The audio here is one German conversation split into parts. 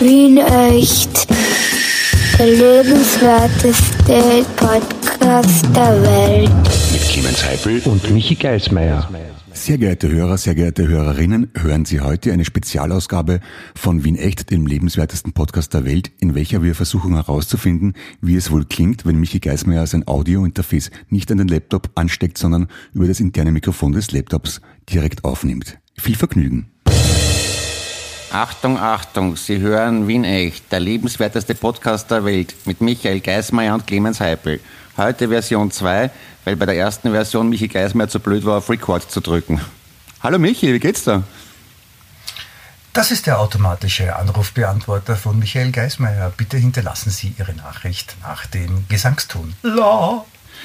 Wien echt. Der lebenswerteste Podcast der Welt. Mit Clemens Heipel und Michi Geismeier. Sehr geehrte Hörer, sehr geehrte Hörerinnen, hören Sie heute eine Spezialausgabe von Wien Echt, dem lebenswertesten Podcast der Welt, in welcher wir versuchen herauszufinden, wie es wohl klingt, wenn Michi Geismeier sein Audiointerface nicht an den Laptop ansteckt, sondern über das interne Mikrofon des Laptops direkt aufnimmt. Viel Vergnügen! Achtung, Achtung, Sie hören Wien Echt, der lebenswerteste Podcast der Welt mit Michael Geismeier und Clemens Heipel. Heute Version 2, weil bei der ersten Version Michi Geismeier zu blöd war, auf Record zu drücken. Hallo Michi, wie geht's da? Das ist der automatische Anrufbeantworter von Michael Geismeier. Bitte hinterlassen Sie Ihre Nachricht nach dem Gesangston. La.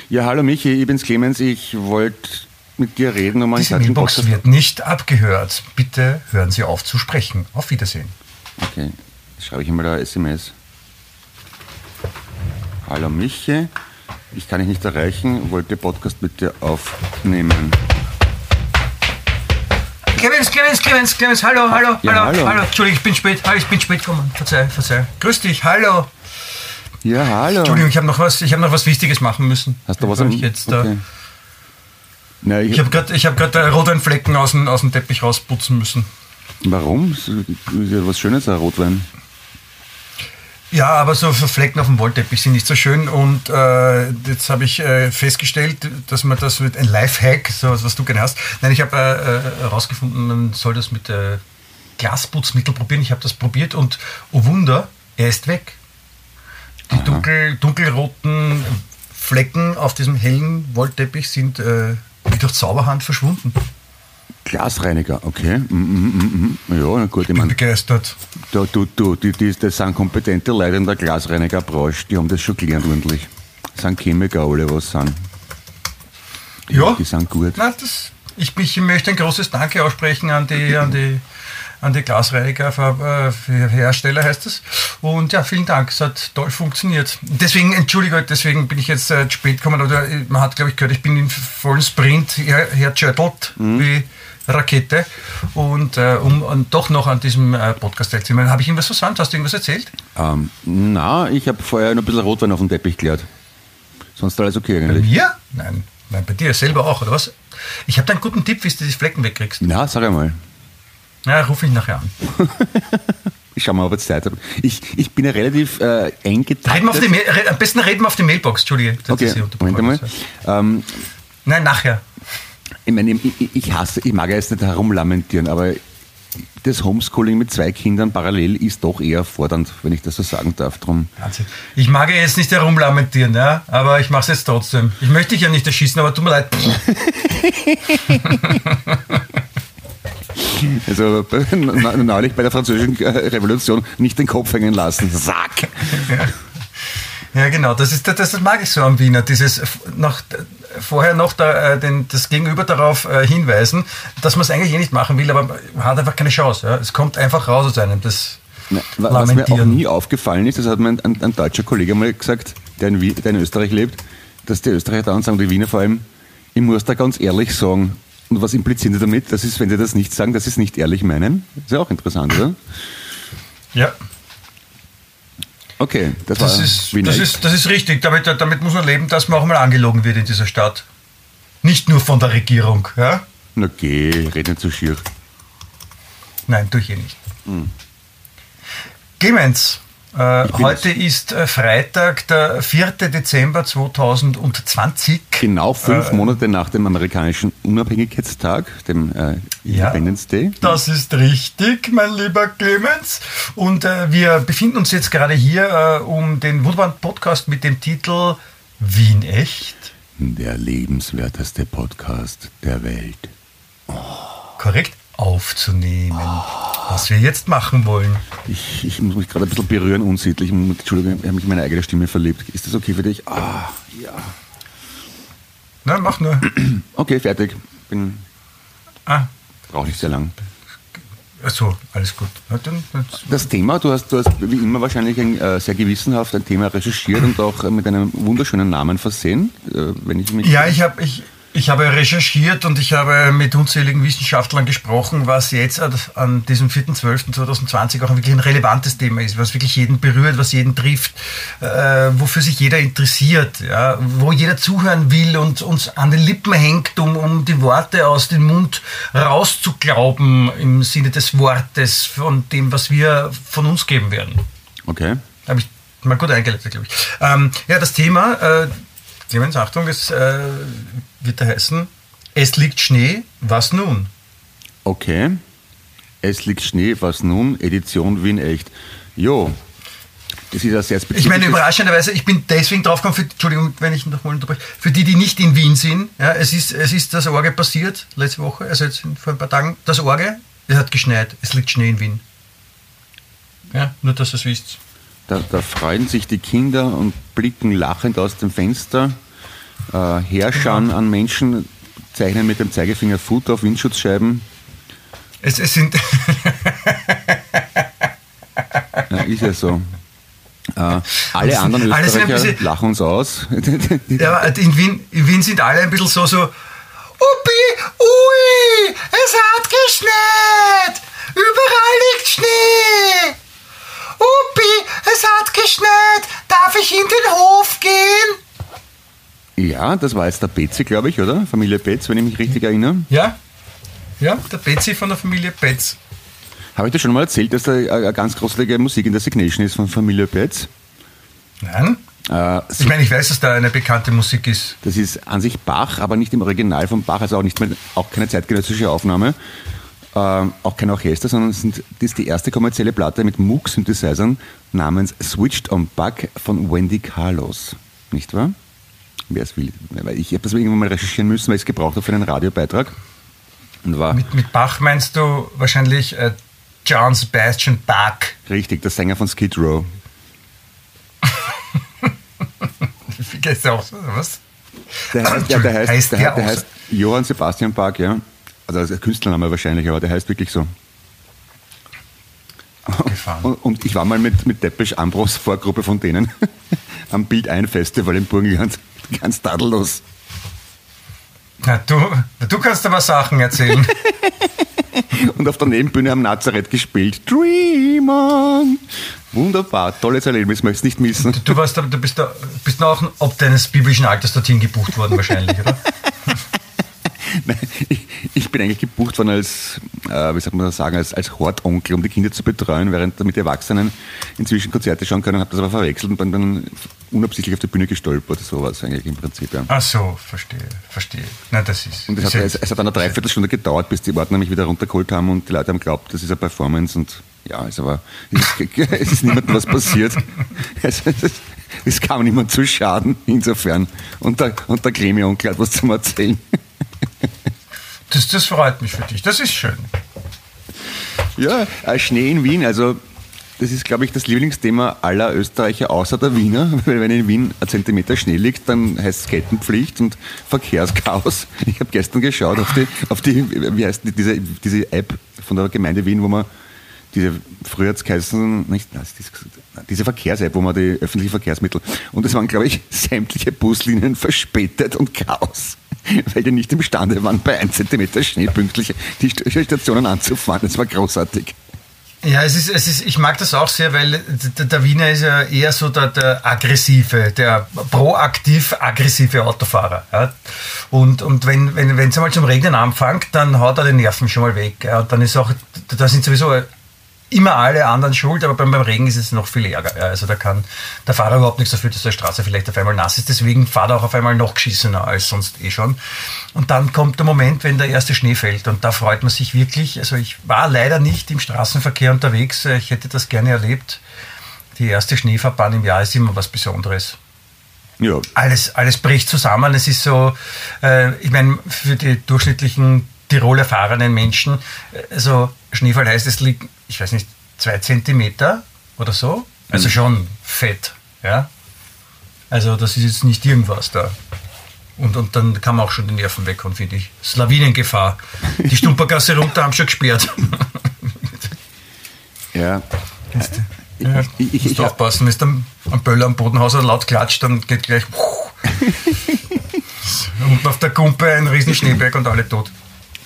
Ja, hallo Michi, ich bin's Clemens. Ich wollte mit dir reden, um Diese Mailbox wird nicht abgehört. Bitte hören Sie auf zu sprechen. Auf Wiedersehen. Okay, jetzt schreibe ich mal da SMS. Hallo Michi, ich kann dich nicht erreichen, wollte Podcast mit dir aufnehmen. Clemens, Clemens, Clemens, Clemens, hallo, hallo, Ja, hallo, hallo. hallo. Entschuldigung, ich bin spät, hallo, ich bin spät gekommen. Verzeih, verzeih. Grüß dich, hallo. Ja, hallo. Entschuldigung, ich habe noch was, ich habe noch was Wichtiges machen müssen. Hast du was am ich jetzt da, okay. Na, ich, Ich habe gerade hab grad, äh, Rotweinflecken aus dem, aus dem Teppich rausputzen müssen. Warum? Ist ja was Schönes, ein Rotwein. Ja, aber so Flecken auf dem Wollteppich sind nicht so schön. Und äh, jetzt habe ich äh, festgestellt, dass man das mit ein Lifehack, so was, was du gerne hast. Nein, ich habe äh, herausgefunden, man soll das mit äh, Glasputzmittel probieren. Ich habe das probiert und oh Wunder, er ist weg. Die dunkel, dunkelroten Flecken auf diesem hellen Wollteppich sind äh, wie durch Zauberhand verschwunden. Glasreiniger, okay. Mm, mm, mm. Ja, na gut, ich Bin meine, begeistert. da, du, du, die, die, das sind kompetente Leute in der Glasreinigerbranche, die haben das schon gelernt ordentlich. Das sind Chemiker alle, was sind. Die, Ja. Die sind gut. Na, das, ich, ich möchte ein großes Danke aussprechen an die, an die, an die Glasreiniger äh, Hersteller heißt es. Und ja, vielen Dank, es hat toll funktioniert. Deswegen, entschuldige, deswegen bin ich jetzt äh, spät gekommen. Oder äh, man hat, glaube ich, gehört, ich bin in vollen Sprint her, hergeschüttelt wie Rakete. Und äh, um und doch noch an diesem äh, Podcast teilzunehmen. Habe ich irgendwas versäumt? Hast du irgendwas erzählt? Ähm, na, ich habe vorher noch ein bisschen Rotwein auf dem Teppich geleert. Sonst alles okay Bei eigentlich. mir? Nein. Nein, bei dir selber auch, oder was? Ich habe da einen guten Tipp, wie du die Flecken wegkriegst. Na, sag einmal. Ja, rufe ich nachher an. Ich schau mal, ob ich Zeit habe. Ich, ich bin ja relativ äh, eng getaktet. Reden wir auf die Mail, am besten reden wir auf die Mailbox, Entschuldige. Okay, Moment einmal. Ähm, Nein, nachher. Ich meine, ich, ich hasse, ich mag ja jetzt nicht herumlamentieren, aber das Homeschooling mit zwei Kindern parallel ist doch eher fordernd, wenn ich das so sagen darf. Drum. Wahnsinn. Ich mag ja jetzt nicht herumlamentieren, ja, aber ich mache es jetzt trotzdem. Ich möchte dich ja nicht erschießen, aber tut mir leid. Also neulich bei der französischen äh, Revolution nicht den Kopf hängen lassen. Sack! Ja, genau, das, ist, das, das mag ich so am Wiener, dieses noch, vorher noch da, äh, den, das Gegenüber darauf äh, hinweisen, dass man es eigentlich eh nicht machen will, aber man hat einfach keine Chance. Ja. Es kommt einfach raus aus einem. Das Na, wa- was mir auch nie aufgefallen ist, das hat mir ein, ein, ein deutscher Kollege mal gesagt, der in, Wien, der in Österreich lebt, dass die Österreicher da und sagen, die Wiener vor allem, ich muss da ganz ehrlich sagen, und was implizieren sie damit? Das ist, wenn sie das nicht sagen, dass sie es nicht ehrlich meinen. Ist ja auch interessant, oder? ja, Okay, das, das, war ist, Wiener das, ist, das ist richtig. Damit, damit muss man leben, dass man auch mal angelogen wird in dieser Stadt. Nicht nur von der Regierung. Ja? Na geh, red nicht so schier. Nein, tue ich eh nicht. Clemens, äh, bin heute ist äh, Freitag, der 4. Dezember 2020. Genau fünf Äh, Monate nach dem amerikanischen Unabhängigkeitstag, dem äh, Ja. Independence Day. Das ist richtig, mein lieber Clemens. Und äh, wir befinden uns jetzt gerade hier, äh, um den wunderbaren Podcast mit dem Titel Wien echt, Der lebenswerteste Podcast der Welt. korrekt, aufzunehmen. Was wir jetzt machen wollen. Ich, ich muss mich gerade ein bisschen berühren, unsittlich. Entschuldigung, ich habe mich in meine eigene Stimme verliebt. Ist das okay für dich? Ah, ja. Na, mach nur. Okay, fertig. Bin, Ah, brauche nicht sehr lang. achso, alles gut. Dann, dann, Das Thema, du hast, du hast wie immer wahrscheinlich ein, äh, sehr gewissenhaft ein Thema recherchiert und auch äh, mit einem wunderschönen Namen versehen. Äh, wenn ich mich ja, ich habe ich, Ich habe recherchiert und ich habe mit unzähligen Wissenschaftlern gesprochen, was jetzt an diesem 4.12.2020 auch wirklich ein relevantes Thema ist, was wirklich jeden berührt, was jeden trifft, äh, wofür sich jeder interessiert, ja, wo jeder zuhören will und uns an den Lippen hängt, um, um die Worte aus dem Mund rauszuglauben im Sinne des Wortes von dem, was wir von uns geben werden. Okay. Habe ich mal gut eingeleitet, glaube ich. Ähm, ja, das Thema, äh, Clemens, Achtung, es äh, wird da heißen, es liegt Schnee, was nun? Okay. Es liegt Schnee, was nun? Edition Wien echt. Jo. Das ist ja sehr Ich meine, überraschenderweise, ich bin deswegen drauf gekommen, für, Entschuldigung, wenn ich noch mal unterbreche, für die, die nicht in Wien sind, ja, es, ist, es ist das Orge passiert, letzte Woche, also jetzt vor ein paar Tagen, das Orge, es hat geschneit, es liegt Schnee in Wien. Ja, nur, dass ihr es wisst. Da, da, freuen sich die Kinder und blicken lachend aus dem Fenster, äh, genau. an Menschen, zeichnen mit dem Zeigefinger Food auf Windschutzscheiben. Es, es sind. ja, ist ja so. Äh, alle anderen Österreicher bisschen, lachen uns aus. ja, in Wien, in Wien sind alle ein bisschen so, so, Uppi, ui, es hat geschneit, überall liegt Schnee. Uppi, es hat geschneit. Darf ich in den Hof gehen? Ja, das war jetzt der Betzi, glaube ich, oder? Familie Betz, wenn ich mich richtig erinnere. Ja, ja, der Betzi von der Familie Betz. Habe ich dir schon mal erzählt, dass da eine ganz großartige Musik in der Signation ist von Familie Betz? Nein. Äh, ich meine, ich weiß, dass da eine bekannte Musik ist. Das ist an sich Bach, aber nicht im Original von Bach, also auch, nicht mehr, auch keine zeitgenössische Aufnahme äh, auch kein Orchester, sondern sind, das ist die erste kommerzielle Platte mit Moog-Synthesizern namens Switched on Bug von Wendy Carlos. Nicht wahr? Wer es will. Ich habe das irgendwann mal recherchieren müssen, weil ich es gebraucht habe für einen Radiobeitrag. Und war mit, mit Bach meinst du wahrscheinlich äh, John Sebastian Bach? Richtig, der Sänger von Skid Row. Wie geht's auch so, was? Der heißt, ja, der heißt, heißt der, der, der heißt Johann Sebastian Bach, ja. Also als Künstlername wahrscheinlich, aber der heißt wirklich so. Und, und, ich war mal mit, mit Depeche Ambros Vorgruppe von denen am Bild ein Festival im Burgenland. Ganz tadellos. Na, du, du kannst aber Sachen erzählen. und auf der Nebenbühne am Nazareth gespielt. Dream on! Wunderbar, tolles Erlebnis, möchtest nicht missen. Du, du, warst, du bist, da, bist auch ob deines biblischen Alters dorthin gebucht worden wahrscheinlich, oder? Nein, ich, ich, bin eigentlich gebucht worden als, äh, wie sagt man das sagen, als, als Hortonkel, um die Kinder zu betreuen, während damit die Erwachsenen inzwischen Konzerte schauen können, habe das aber verwechselt und bin dann unabsichtlich auf die Bühne gestolpert. So war es eigentlich im Prinzip. Ja. Ach so, verstehe, verstehe. Na, das ist. Und es hat, es, es hat eine Dreiviertelstunde gedauert, bis die Ordner mich wieder runtergeholt haben und die Leute haben geglaubt, das ist eine Performance und ja, es, war, es ist niemandem was passiert. Es, es, es, kam niemand zu Schaden, insofern. Und der, und der Gremi-Onkel hat was zum Erzählen. Das, das freut mich für dich, das ist schön. Ja, Schnee in Wien, also das ist, glaube ich, das Lieblingsthema aller Österreicher außer der Wiener. Weil wenn in Wien ein Zentimeter Schnee liegt, dann heißt es Kettenpflicht und Verkehrschaos. Ich habe gestern geschaut auf die, auf die wie heißt die, diese, diese App von der Gemeinde Wien, wo man diese, früher hat es geheißen, nicht, diese Verkehrs-App, wo man die öffentlichen Verkehrsmittel, und es waren, glaube ich, sämtliche Buslinien verspätet und Chaos. weil die nicht imstande waren, bei 1 cm Schnee pünktlich die Stationen anzufahren. Das war großartig. Ja, es ist, es ist, ich mag das auch sehr, weil der, Wiener ist ja eher so der, der aggressive, der proaktiv aggressive Autofahrer. Ja. Und, und wenn wenn wenn, es einmal zum Regnen anfängt, dann haut er die Nerven schon mal weg. Ja. Und dann ist auch, da sind sowieso immer alle anderen schuld, aber beim, beim Regen ist es noch viel ärger. Ja, also da kann der Fahrer überhaupt nichts dafür, dass die Straße vielleicht auf einmal nass ist. Deswegen fahrt er auch auf einmal noch geschissener als sonst eh schon. Und dann kommt der Moment, wenn der erste Schnee fällt. Und da freut man sich wirklich. Also ich war leider nicht im Straßenverkehr unterwegs. Ich hätte das gerne erlebt. Die erste Schneefahrbahn im Jahr ist immer was Besonderes. Ja. Alles, alles bricht zusammen. Es ist so, äh, ich meine, für die durchschnittlichen Tirol erfahrenen Menschen, äh, also Schneefall heißt, es liegt ich weiß nicht, zwei Zentimeter oder so. Also mhm. schon fett, ja. Also das ist jetzt nicht irgendwas da. Und, und dann kann man auch schon die Nerven weg und finde ich. Slawinengefahr. Die Stumpergasse runter haben schon gesperrt. ja. ja. Ich, ich, ich, aufpassen, wenn du am Böller am Bodenhaus laut klatscht, dann geht gleich. Unten auf der Kumpe ein riesen Schneeberg und alle tot.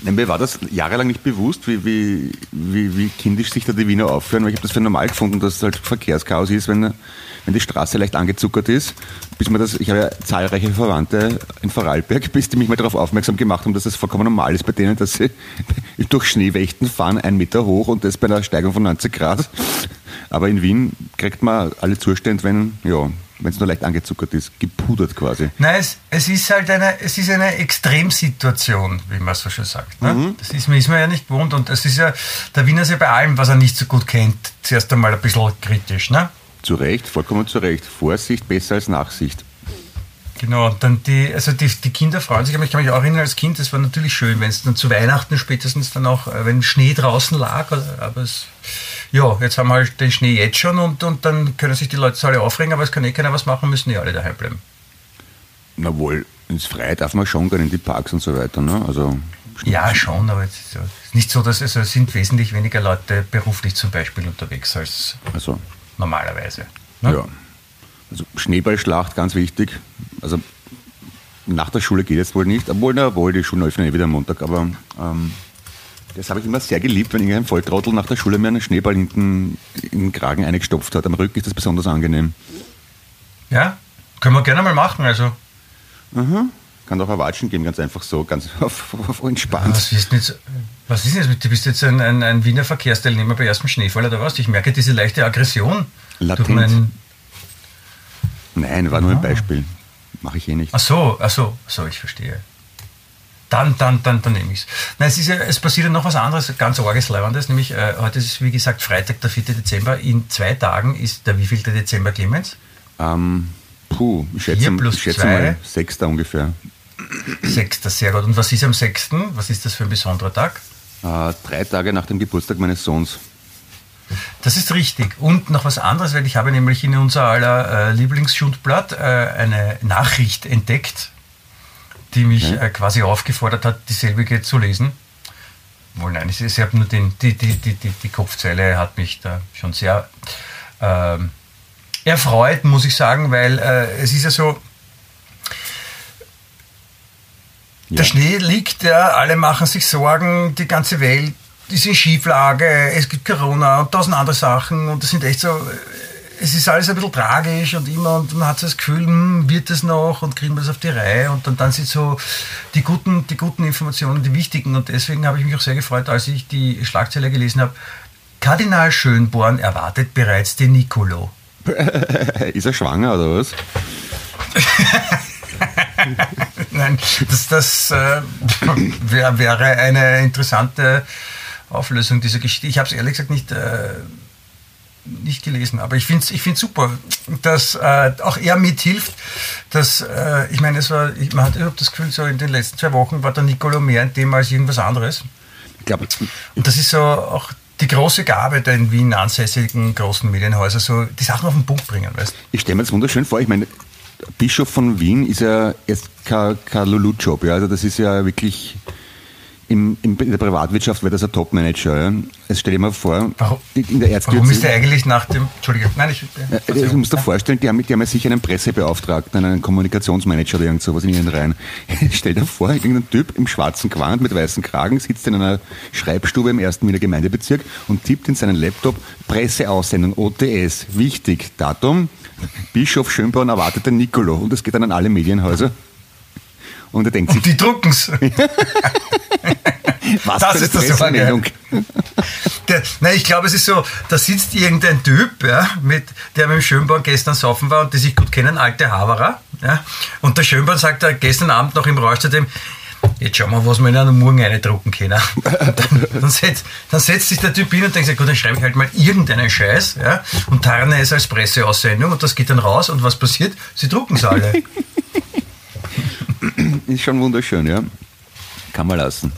Mir war das jahrelang nicht bewusst, wie, wie, wie, wie kindisch sich da die Wiener aufführen, weil ich habe das für normal gefunden, dass es halt Verkehrschaos ist, wenn, wenn die Straße leicht angezuckert ist. Bis mir das, ich habe ja zahlreiche Verwandte in Vorarlberg, bis die mich mal darauf aufmerksam gemacht haben, dass es vollkommen normal ist bei denen, dass sie durch Schneewächten fahren, einen Meter hoch und das bei einer Steigung von 90 Grad. Aber in Wien kriegt man alle Zustände, wenn, ja, wenn es nur leicht angezuckert ist, gepudert quasi. Nein, es, es ist halt eine, es ist eine Extremsituation, wie man so schön sagt. Ne? Mhm. Das ist, ist man ja nicht gewohnt und es ist ja, der Wiener ist ja bei allem, was er nicht so gut kennt, zuerst einmal ein bisschen kritisch. Ne? Zu Recht, vollkommen zu Recht. Vorsicht besser als Nachsicht. Genau, und dann die, also die, die Kinder freuen sich, aber ich kann mich auch erinnern als Kind, das war natürlich schön, wenn es dann zu Weihnachten spätestens dann auch, äh, wenn Schnee draußen lag, aber es, ja, jetzt haben wir halt den Schnee jetzt schon und, und dann können sich die Leute alle aufregen, aber es kann eh keiner was machen, müssen die alle daheim bleiben. Na wohl, ins Freie darf man schon gehen, in die Parks und so weiter, ne? Also, ja, schon, aber es ist nicht so, dass also es sind wesentlich weniger Leute beruflich zum Beispiel unterwegs als also. normalerweise. Ne? Ja. Also Schneeballschlacht, ganz wichtig. Also nach der Schule geht es wohl nicht, obwohl, na, obwohl die Schulen öffnen eh wieder am Montag, aber ähm, das habe ich immer sehr geliebt, wenn irgendein Volltrottel nach der Schule mir einen Schneeball hinten in den Kragen eingestopft hat. Am Rücken ist das besonders angenehm. Ja, können wir gerne mal machen, also. Mhm. Kann auch Watschen geben, ganz einfach so, ganz auf, auf entspannt. Was ist, jetzt, was ist jetzt? Du bist jetzt ein, ein, ein Wiener Verkehrsteilnehmer bei ersten Schneefall oder was? Ich merke diese leichte Aggression. Latent. Nein, war nur ein Beispiel. Mache ich eh nicht. Ach so, ach so, so, ich verstehe. Dann, dann, dann, dann nehme ich es. es, ja, es passiert ja noch was anderes, ganz arges Leibendes, nämlich äh, heute ist, wie gesagt, Freitag, der 4. Dezember. In zwei Tagen ist der wievielte Dezember, Clemens? Ähm, puh, ich schätze, ich schätze mal 6. ungefähr. 6. sehr gut. Und was ist am 6.? Was ist das für ein besonderer Tag? Äh, drei Tage nach dem Geburtstag meines Sohns. Das ist richtig. Und noch was anderes, weil ich habe nämlich in unser aller äh, Lieblingsschundblatt äh, eine Nachricht entdeckt, die mich äh, quasi aufgefordert hat, dieselbige zu lesen. Wohl nein, ich, ich habe nur den, die, die, die, die, Kopfzeile hat mich da schon sehr ähm, erfreut, muss ich sagen, weil äh, es ist ja so, ja. der Schnee liegt, ja, alle machen sich Sorgen, die ganze Welt in Schieflage, es gibt Corona und tausend andere Sachen und das sind echt so, es ist alles ein bisschen tragisch und immer und man hat so das Gefühl, hm, wird es noch und kriegen wir das auf die Reihe und dann, dann sind so die guten, die guten Informationen, die wichtigen und deswegen habe ich mich auch sehr gefreut, als ich die Schlagzeile gelesen habe. Kardinal Schönborn erwartet bereits den Nicolo. ist er schwanger oder was? Nein, das, das äh, wär, wäre eine interessante Auflösung dieser Geschichte. Ich habe es ehrlich gesagt nicht, äh, nicht gelesen, aber ich finde es ich find's super, dass äh, auch er mithilft. Dass, äh, ich meine, es war, man hat überhaupt das Gefühl, so in den letzten zwei Wochen war der Nicolo mehr ein Thema als irgendwas anderes. Ich glaube, und das ist so auch die große Gabe der in Wien ansässigen großen Medienhäuser, so die Sachen auf den Punkt bringen. Weißt? Ich stelle mir das wunderschön vor. Ich meine, Bischof von Wien ist ja jetzt kein, kein Lulu-Job. Ja? Also das ist ja wirklich im, in der Privatwirtschaft wäre das ein Top-Manager. Ja? Jetzt stell dir mal vor, warum, in der Warum ist der eigentlich nach dem. Entschuldige, nein, ich. Ja, du musst dir vorstellen, die haben, die haben ja sicher einen Pressebeauftragten, einen Kommunikationsmanager oder irgend sowas in ihren Reihen. stell dir vor, irgendein Typ im schwarzen Gewand mit weißem Kragen sitzt in einer Schreibstube im ersten Wiener Gemeindebezirk und tippt in seinen Laptop Presseaussendung OTS. Wichtig, Datum. Bischof Schönborn erwartet den Nicolo und das geht dann an alle Medienhäuser. Und er denkt und sich. Die drucken's. Was das ist das Meldung. Der, nein, ich glaube, es ist so, da sitzt irgendein Typ, ja, mit, der mit dem Schönborn gestern saufen war und die sich gut kennen, alte Haverer. Ja, und der Schönborn sagt er gestern Abend noch im Rausch zu dem, jetzt schauen wir, was wir in einem Morgen drucken können. Dann, dann, setzt, dann, setzt, sich der Typ hin und denkt sich, gut, dann schreibe ich halt mal irgendeinen Scheiß ja, und tarne es als Presseaussendung und das geht dann raus und was passiert? Sie drucken es alle. Ist schon wunderschön, ja. Kann man lassen.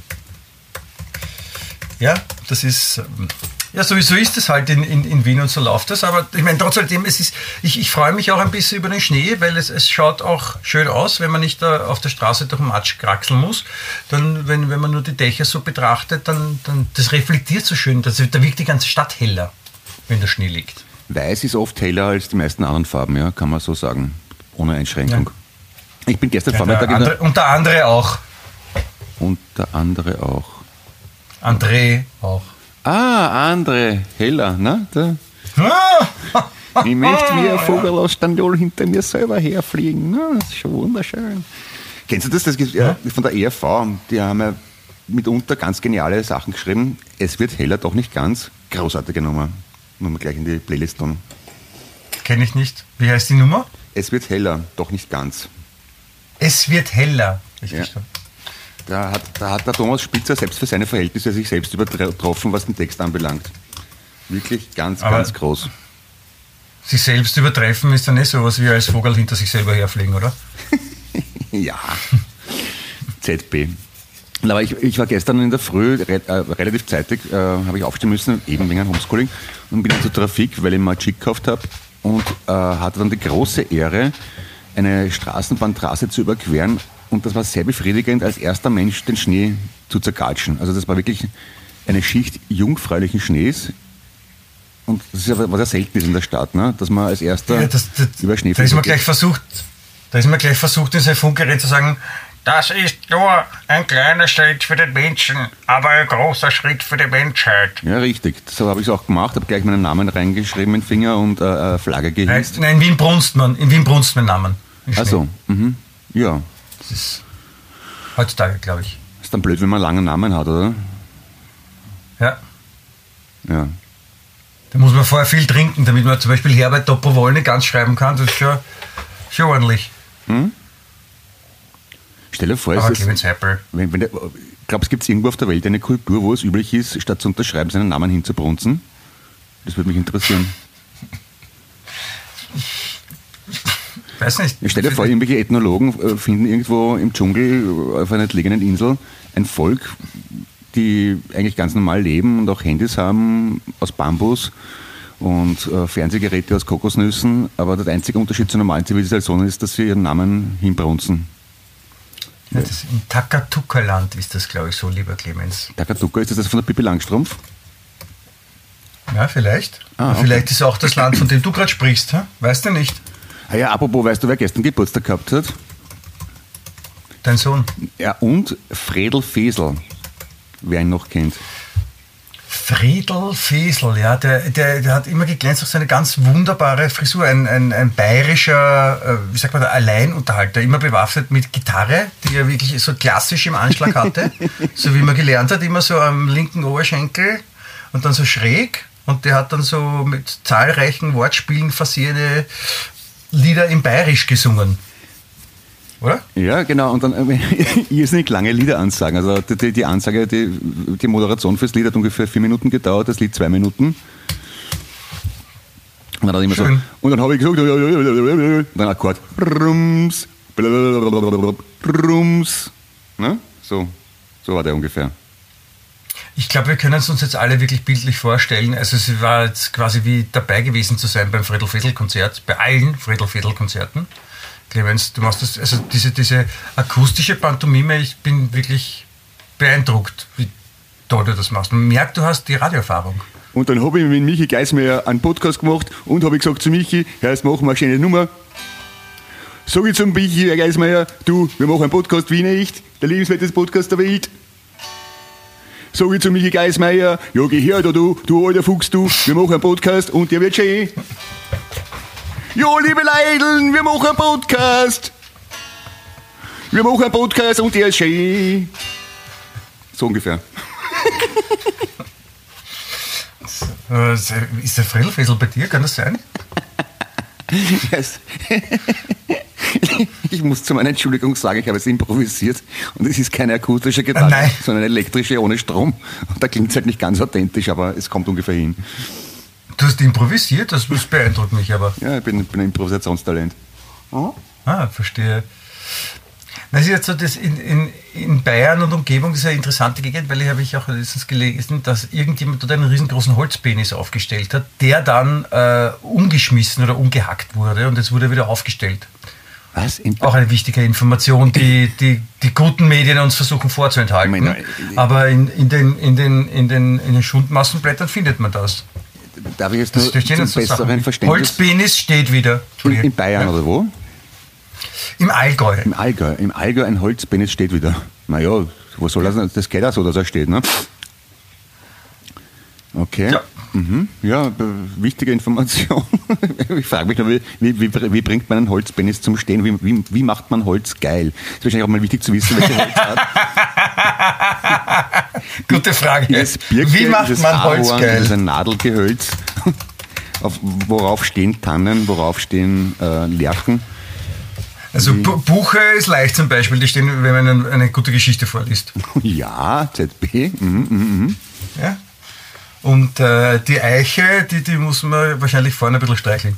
Ja, das ist. Ähm, ja, sowieso ist es halt in, in, in Wien und so läuft das. Aber ich meine, trotz alledem, es ist, ich, ich freue mich auch ein bisschen über den Schnee, weil es, es schaut auch schön aus, wenn man nicht da auf der Straße durch den Matsch kraxeln muss. Dann, wenn, wenn man nur die Dächer so betrachtet, dann, dann das reflektiert so schön. Das, da wirkt die ganze Stadt heller, wenn der Schnee liegt. Weiß ist oft heller als die meisten anderen Farben, ja, kann man so sagen. Ohne Einschränkung. Ja. Ich bin gestern Der Vormittag andere, der andere auch. unter andere auch. André auch. Ah, Andre Heller, ne? Der, Ah! ich möchte wie ein Vogel aus Staniol hinter mir selber herfliegen. Ne? Das ist schon wunderschön. Kennst du das? das gibt, ja, von der ERV, die haben ja mitunter ganz geniale Sachen geschrieben. Es wird heller, doch nicht ganz. Großartige Nummer. Nur mal gleich in die Playlist tun. Kenne ich nicht. Wie heißt die Nummer? Es wird heller, doch nicht ganz. Es wird heller. Richtig Ja. Da hat, da hat der Thomas Spitzer selbst für seine Verhältnisse sich selbst übertroffen, was den Text anbelangt. Wirklich ganz, Aber- ganz groß. Sich selbst übertreffen ist dann nicht sowas wie als Vogel hinter sich selber herfliegen, oder? Ja. ZB. Aber ich, ich war gestern in der Früh re, äh, relativ zeitig, äh, habe ich aufstehen müssen, eben wegen einem Homeschooling, und bin dann zur Trafik, weil ich mal Chick gekauft habe und äh, hatte dann die große Ehre, eine Straßenbahntrasse zu überqueren. Und das war sehr befriedigend, als erster Mensch den Schnee zu zergatschen. Also das war wirklich eine Schicht jungfräulichen Schnees. Und das ist ja was ja selten ist in der Stadt, ne? dass man als erster Ja, das, das, über Schnee da ist man gleich versucht, da ist man gleich versucht, in sein Funkgerät zu sagen, das ist nur ein kleiner Schritt für den Menschen, aber ein großer Schritt für die Menschheit. Ja, richtig. So habe ich es auch gemacht, habe gleich meinen Namen reingeschrieben in den Finger und äh, eine Flagge gehisst. nein, in Wien brunst man, in Wien brunst mein Namen. Also, mhm. ja. Das ist heutzutage, glaube ich. Ist dann blöd, wenn man einen langen Namen hat, oder? Ja. Ja. Da muss man vorher viel trinken, damit man zum Beispiel Herbert Dobrowolny ganz schreiben kann. Das ist schon, schon ordentlich. Stell dir vor, es Aber ist, wenn, wenn der, glaubst gibt es irgendwo auf der Welt eine Kultur, wo es üblich ist, statt zu unterschreiben, seinen Namen hinzubrunzen? Das würde mich interessieren. Weiß nicht. Ich stell dir vor, irgendwelche Ethnologen äh, finden irgendwo im Dschungel äh, auf einer entlegenen Insel ein Volk, die eigentlich ganz normal leben und auch Handys haben aus Bambus und äh, Fernsehgeräte aus Kokosnüssen, aber der einzige Unterschied zur normalen Zivilisation ist, dass sie ihren Namen hinbrunzen. Ja, das Im Takatuka-Land ist das, glaube ich, so, lieber Clemens. Takatuka, ist das das von der Pippi Langstrumpf? Ja, vielleicht. Ah, okay. Vielleicht ist auch das Land, von dem du gerade sprichst. Hä? Weißt du nicht? Ah ja, apropos, weißt du, wer gestern Geburtstag gehabt hat? Dein Sohn. Ja, und Fredel Fesel, wer ihn noch kennt. Friedel Fesel, ja, der, der, der hat immer geglänzt durch seine ganz wunderbare Frisur. Ein, ein, ein bayerischer, äh, wie sagt man Alleinunterhalter, immer bewaffnet mit Gitarre, die er wirklich so klassisch im Anschlag hatte. so wie man gelernt hat, immer so am linken Oberschenkel und dann so schräg. Und der hat dann so mit zahlreichen Wortspielen versehene Lieder in Bayerisch gesungen. Oder? Ja, genau. Und dann äh, irrsinnig lange Lieder ansagen. Also die, die, Ansage, die, die Moderation fürs Lied hat ungefähr vier Minuten gedauert, das Lied zwei Minuten. Und dann so. Dann habe ich gesagt, dann Akkord. Rums, Rums. Ne? So, so war der ungefähr. Ich glaube, wir können es uns jetzt alle wirklich bildlich vorstellen. Also es war jetzt quasi wie dabei gewesen zu sein beim Friedel-Fiedel-Konzert, bei allen Friedel-Fiedel-Konzerten. Clemens, du machst das, also diese, diese akustische Pantomime, ich bin wirklich beeindruckt, wie toll du das machst. Man merkt, du hast die Radioerfahrung. Und dann habe ich mit Michi Geismeier einen Podcast gemacht und habe gesagt zu Michi, jetzt machen wir eine schöne Nummer. Sag ich zum Michi, Geismeier, du, wir machen einen Podcast wie nicht, der lebenswerteste Podcast der Welt. Sag ich zu Michi Geismeier, ja geh her da du, du alter Fuchs du, wir machen einen Podcast und der wird schön. Ja, liebe Leideln, wir machen einen Podcast. Wir machen einen Podcast und der ist schön. So ungefähr. Äh, Ist der Friedel-Fiedel bei dir? Kann das sein? Yes. Ich muss zu meiner Entschuldigung sagen, ich habe es improvisiert und es ist keine akustische Gitarre, Nein. sondern eine elektrische ohne Strom. Und da klingt es halt nicht ganz authentisch, aber es kommt ungefähr hin. Du hast improvisiert, das das beeindruckt mich aber. Ja, ich bin, bin ein Improvisationstalent. Ah, verstehe. Na, es ist jetzt so, dass in, in, in Bayern und Umgebung das ist eine interessante Gegend, weil ich habe ich auch letztens gelesen, dass irgendjemand dort einen riesengroßen Holzpenis aufgestellt hat, der dann äh, umgeschmissen oder umgehackt wurde und jetzt wurde er wieder aufgestellt. Was? Auch eine wichtige Information, die die, die guten Medien uns versuchen vorzuenthalten. Ich meine, Aber in, in, den, in, den, in, den, in den Schundmassenblättern findet man das. Darf ich jetzt Das nur zum besseren. Verständnis? Holzpenis steht wieder. In, in Bayern Ja. oder wo? Im Allgäu. Im Allgäu. Im Allgäu ein Holzpenis steht wieder. Naja, wo soll das? Das geht auch so, dass er steht, ne? Okay. Ja. Mhm. Ja, wichtige Information. ich frage mich nur, wie, wie, wie, bringt man einen Holzpenis zum Stehen? Wie, wie, macht man Holz geil? Ist wahrscheinlich auch mal wichtig zu wissen, welche Holzart. Gute Frage. Wie macht man Holz Ahorn, Ist ein Nadelgehölz? Auf, worauf stehen Tannen? Worauf stehen äh, Lärchen? Also Bu- Buche ist leicht zum Beispiel, die stehen, wenn man eine, eine gute Geschichte vorliest. Ja, ZB. Mhm, mhm, mhm. Ja? Und äh, die Eiche, die, die muss man wahrscheinlich vorne ein bisschen streicheln.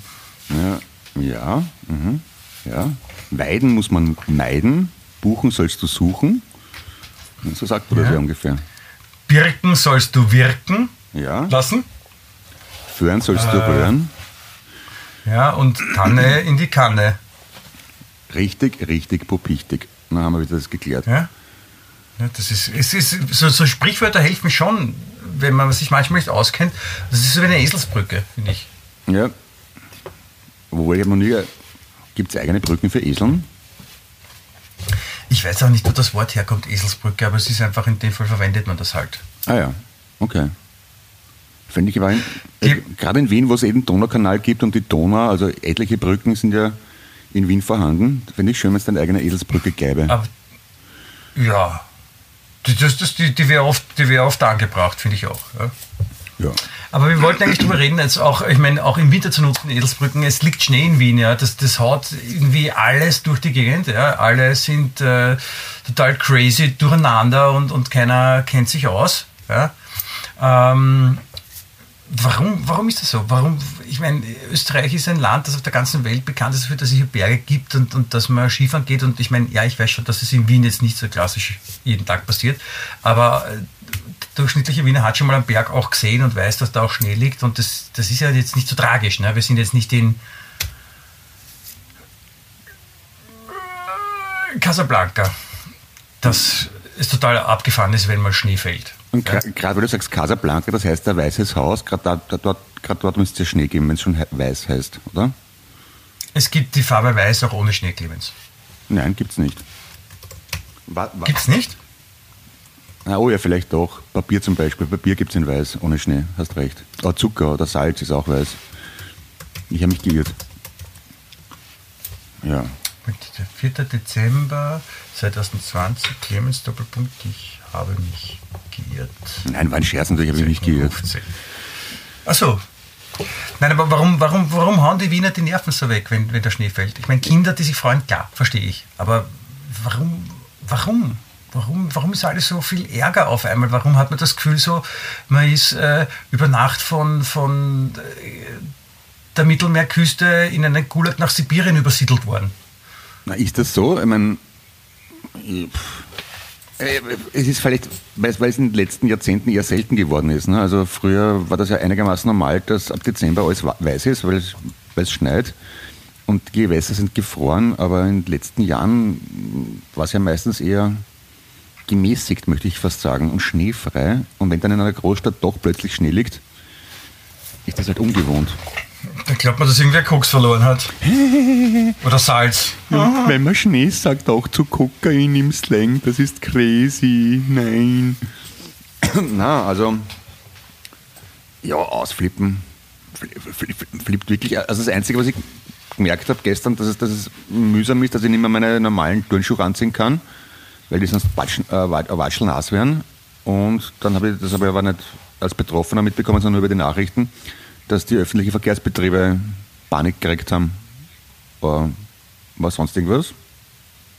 Ja, ja, mhm, ja. Weiden muss man meiden, buchen sollst du suchen. So sagt man das Ja. ja ungefähr. Birken sollst du wirken Ja, lassen. föhren sollst du Äh. rühren. Ja, und Tanne in die Kanne. Richtig, richtig, pupichtig. Dann haben wir wieder das geklärt. Ja? Ja, das ist, es ist, so, so Sprichwörter helfen schon, wenn man sich manchmal nicht auskennt. Das ist so wie eine Eselsbrücke, finde ich. Ja. Wobei ich habe noch nie. Gibt es eigene Brücken für Eseln? Ich weiß auch nicht, wo das Wort herkommt, Eselsbrücke, aber es ist einfach in dem Fall verwendet man das halt. Ah ja, okay. Finde ich aber, äh, gerade in Wien, wo es eben Donaukanal gibt und die Donau, also etliche Brücken sind ja in Wien vorhanden. Finde ich schön, wenn es dann eine eigene Eselsbrücke gäbe. Aber ja, die, das, das, die, die wäre oft, die wär oft angebracht, finde ich auch. Ja. Ja. Aber wir wollten eigentlich drüber reden, jetzt auch, ich meine, auch im Winter zu nutzen, Edelsbrücken. Es liegt Schnee in Wien, ja. Das, das haut irgendwie alles durch die Gegend, ja. Alle sind äh, total crazy durcheinander und, und keiner kennt sich aus. Ja. Ähm, warum, warum ist das so? Warum, ich meine, Österreich ist ein Land, das auf der ganzen Welt bekannt ist dafür, dass es hier Berge gibt und, und dass man Skifahren geht. Und ich meine, ja, ich weiß schon, dass es in Wien jetzt nicht so klassisch jeden Tag passiert, aber äh, durchschnittliche Wiener hat schon mal einen Berg auch gesehen und weiß, dass da auch Schnee liegt. Und das, das ist ja jetzt nicht so tragisch. Ne? Wir sind jetzt nicht in Casablanca, das ist total abgefahren ist, wenn mal Schnee fällt. Und gerade weil du sagst Casablanca, das heißt ein weißes Haus, gerade da, da, dort, grad dort müsste es Schnee geben, wenn es schon weiß heißt, oder? Es gibt die Farbe Weiß auch ohne Schnee, Clemens. Nein, gibt's nicht. Wa- wa- Gibt's nicht? Ah, oh ja, vielleicht doch. Papier zum Beispiel. Papier gibt's in weiß, ohne Schnee. Hast recht. Oh, Zucker oder Salz ist auch weiß. Ich habe mich geirrt. Ja. Der 4. Dezember 2020, Clemens Doppelpunkt, ich habe mich geirrt. Nein, war ein Scherz, natürlich habe ich mich geirrt. Achso. Nein, aber warum, warum, warum hauen die Wiener die Nerven so weg, wenn, wenn der Schnee fällt? Ich meine, Kinder, die sich freuen, klar, verstehe ich. Aber warum, warum? Warum, warum ist alles so viel Ärger auf einmal? Warum hat man das Gefühl so, man ist äh, über Nacht von, von äh, der Mittelmeerküste in einen Gulag nach Sibirien übersiedelt worden? Na, ist das so? Ich meine, es ist vielleicht, weil es, in den letzten Jahrzehnten eher selten geworden ist. Ne? Also früher war das ja einigermaßen normal, dass ab Dezember alles weiß ist, weil es, weil es schneit und die Gewässer sind gefroren, aber in den letzten Jahren war es ja meistens eher gemäßigt, möchte ich fast sagen, und schneefrei. Und wenn dann in einer Großstadt doch plötzlich Schnee liegt, ist das halt ungewohnt. Da glaubt man, dass irgendwer Koks verloren hat. Oder Salz. Wenn man Schnee sagt, auch zu Kokain im Slang, das ist crazy. Nein. Na, also, ja, ausflippen. Fli- fli- Flippt wirklich. Also, das Einzige, was ich gemerkt habe gestern, dass es, dass es mühsam ist, dass ich nicht mehr meine normalen Turnschuhe anziehen kann, weil die sonst äh, wa- äh, watschelnass werden. Und dann habe ich, das habe ich aber nicht als Betroffener mitbekommen, sondern nur über die Nachrichten, dass die öffentlichen Verkehrsbetriebe Panik gekriegt haben. War, war sonst irgendwas?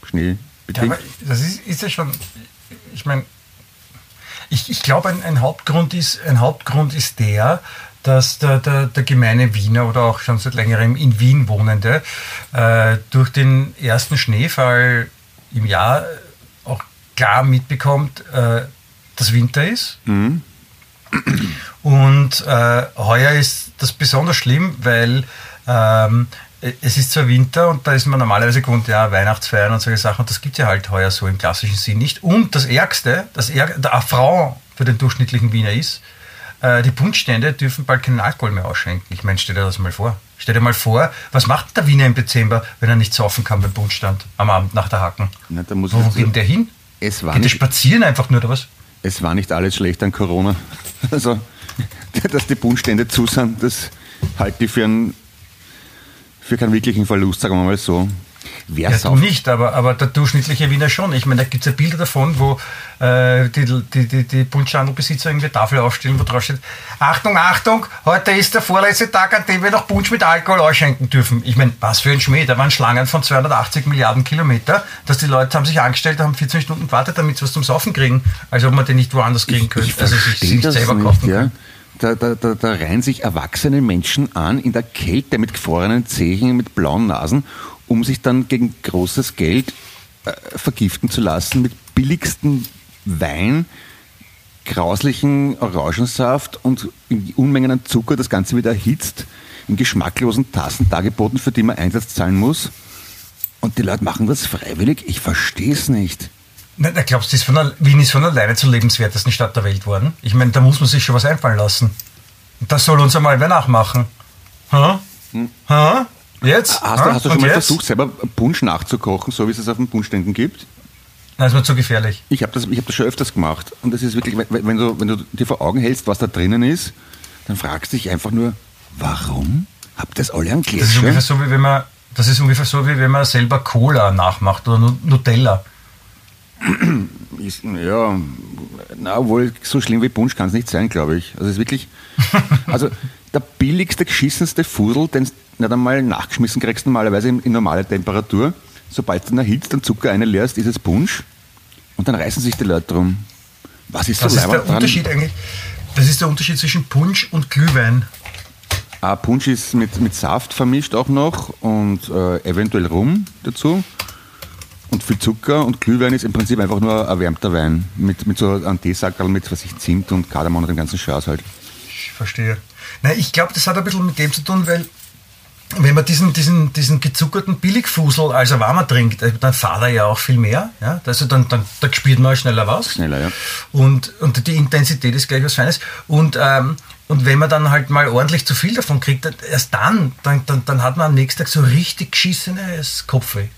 Schnee Ja, bedingt? aber das ist, ist ja schon, ich meine, ich, ich glaube, ein, ein, Hauptgrund ist, ein Hauptgrund ist der, dass der, der, der gemeine Wiener oder auch schon seit längerem in Wien wohnende äh, durch den ersten Schneefall im Jahr klar mitbekommt, äh, dass Winter ist. Und äh, heuer ist das besonders schlimm, weil ähm, es ist zwar Winter und da ist man normalerweise gewohnt, ja, Weihnachtsfeiern und solche Sachen, und das gibt es ja halt heuer so im klassischen Sinn nicht. Und das Ärgste, das Ärg der Affront für den durchschnittlichen Wiener ist, äh, die Bundstände dürfen bald keinen Alkohol mehr ausschenken. Ich meine, stell dir das mal vor. Stell dir mal vor, was macht der Wiener im Dezember, wenn er nicht saufen kann beim Bundstand am Abend nach der Hacken? Na, Wo geht der hin? Es war, Geht nicht, spazieren einfach nur oder was? es war nicht alles schlecht an Corona. Also, dass die Bundstände zu sind, das halte ich für, einen, für keinen wirklichen Verlust, sagen wir mal so. Wer Ja, du sauft nicht, aber, aber der durchschnittliche Wiener schon. Ich meine, da gibt es ja Bilder davon, wo äh, die, die, die, die Punschandelbesitzer irgendwie Tafel aufstellen, wo drauf steht, Achtung, Achtung, heute ist der vorletzte Tag, an dem wir noch Punsch mit Alkohol ausschenken dürfen. Ich meine, was für ein Schmäh, da waren Schlangen von 280 Milliarden Kilometer, dass die Leute haben sich angestellt, haben 14 Stunden gewartet, damit sie was zum Saufen kriegen, als ob man den nicht woanders kriegen könnte. Ich also sich, das selber nicht, kaufen ja. können. Da, da, da, da reihen sich erwachsene Menschen an in der Kälte mit gefrorenen Zehen, mit blauen Nasen, um sich dann gegen großes Geld äh, vergiften zu lassen mit billigstem Wein, grauslichen Orangensaft und in Unmengen an Zucker, das Ganze wieder erhitzt, in geschmacklosen Tassen dargeboten, für die man Einsatz zahlen muss. Und die Leute machen das freiwillig? Ich verstehe es nicht. Na, na, glaubst du, ist von, al- Wien ist von alleine zur lebenswertesten Stadt der Welt worden? Ich meine, da muss man sich schon was einfallen lassen. Und Das soll uns einmal wer nachmachen. Ha? Ha? Jetzt? Hast, ha? du, hast du schon Und mal jetzt? versucht, selber Punsch nachzukochen, so wie es es auf den Punschständen gibt? Nein, ist mir zu gefährlich. Ich habe das, ich hab das schon öfters gemacht. Und das ist wirklich, wenn, du, wenn du dir vor Augen hältst, was da drinnen ist, dann fragst du dich einfach nur, warum? Habt ihr das alle am Das ist, ungefähr Gläschen? so, wie wenn man, das ist ungefähr so, wie wenn man selber Cola nachmacht oder Nu- Nutella. Ja, na, wohl so schlimm wie Punsch kann es nicht sein, glaube ich. Also es ist wirklich, also der billigste, geschissenste Fudel, den du nicht einmal nachgeschmissen kriegst, normalerweise in, in normaler Temperatur. Sobald du ihn erhitzt und Zucker einleerst, ist es Punsch. Und dann reißen sich die Leute drum. Was ist Was ist der dran? Unterschied eigentlich? Das ist der Unterschied zwischen Punsch und Glühwein. Ah, Punsch ist mit, mit Saft vermischt auch noch und äh, eventuell Rum dazu. Und viel Zucker und Glühwein ist im Prinzip einfach nur erwärmter Wein. Mit, mit so einem Teesackerl mit, was ich, Zimt und Kardamom und dem ganzen Schaß halt. Ich verstehe. Nein, ich glaube, das hat ein bisschen mit dem zu tun, weil wenn man diesen, diesen, diesen gezuckerten Billigfusel als er warmer trinkt, äh, dann fahrt er ja auch viel mehr. Ja? Also dann, dann, da spürt man schneller was. Schneller, ja. Und, und die Intensität ist gleich was Feines. Und, ähm, und wenn man dann halt mal ordentlich zu viel davon kriegt, dann- erst dann, dann, dann, dann hat man am nächsten Tag so richtig geschissenes Kopfweh.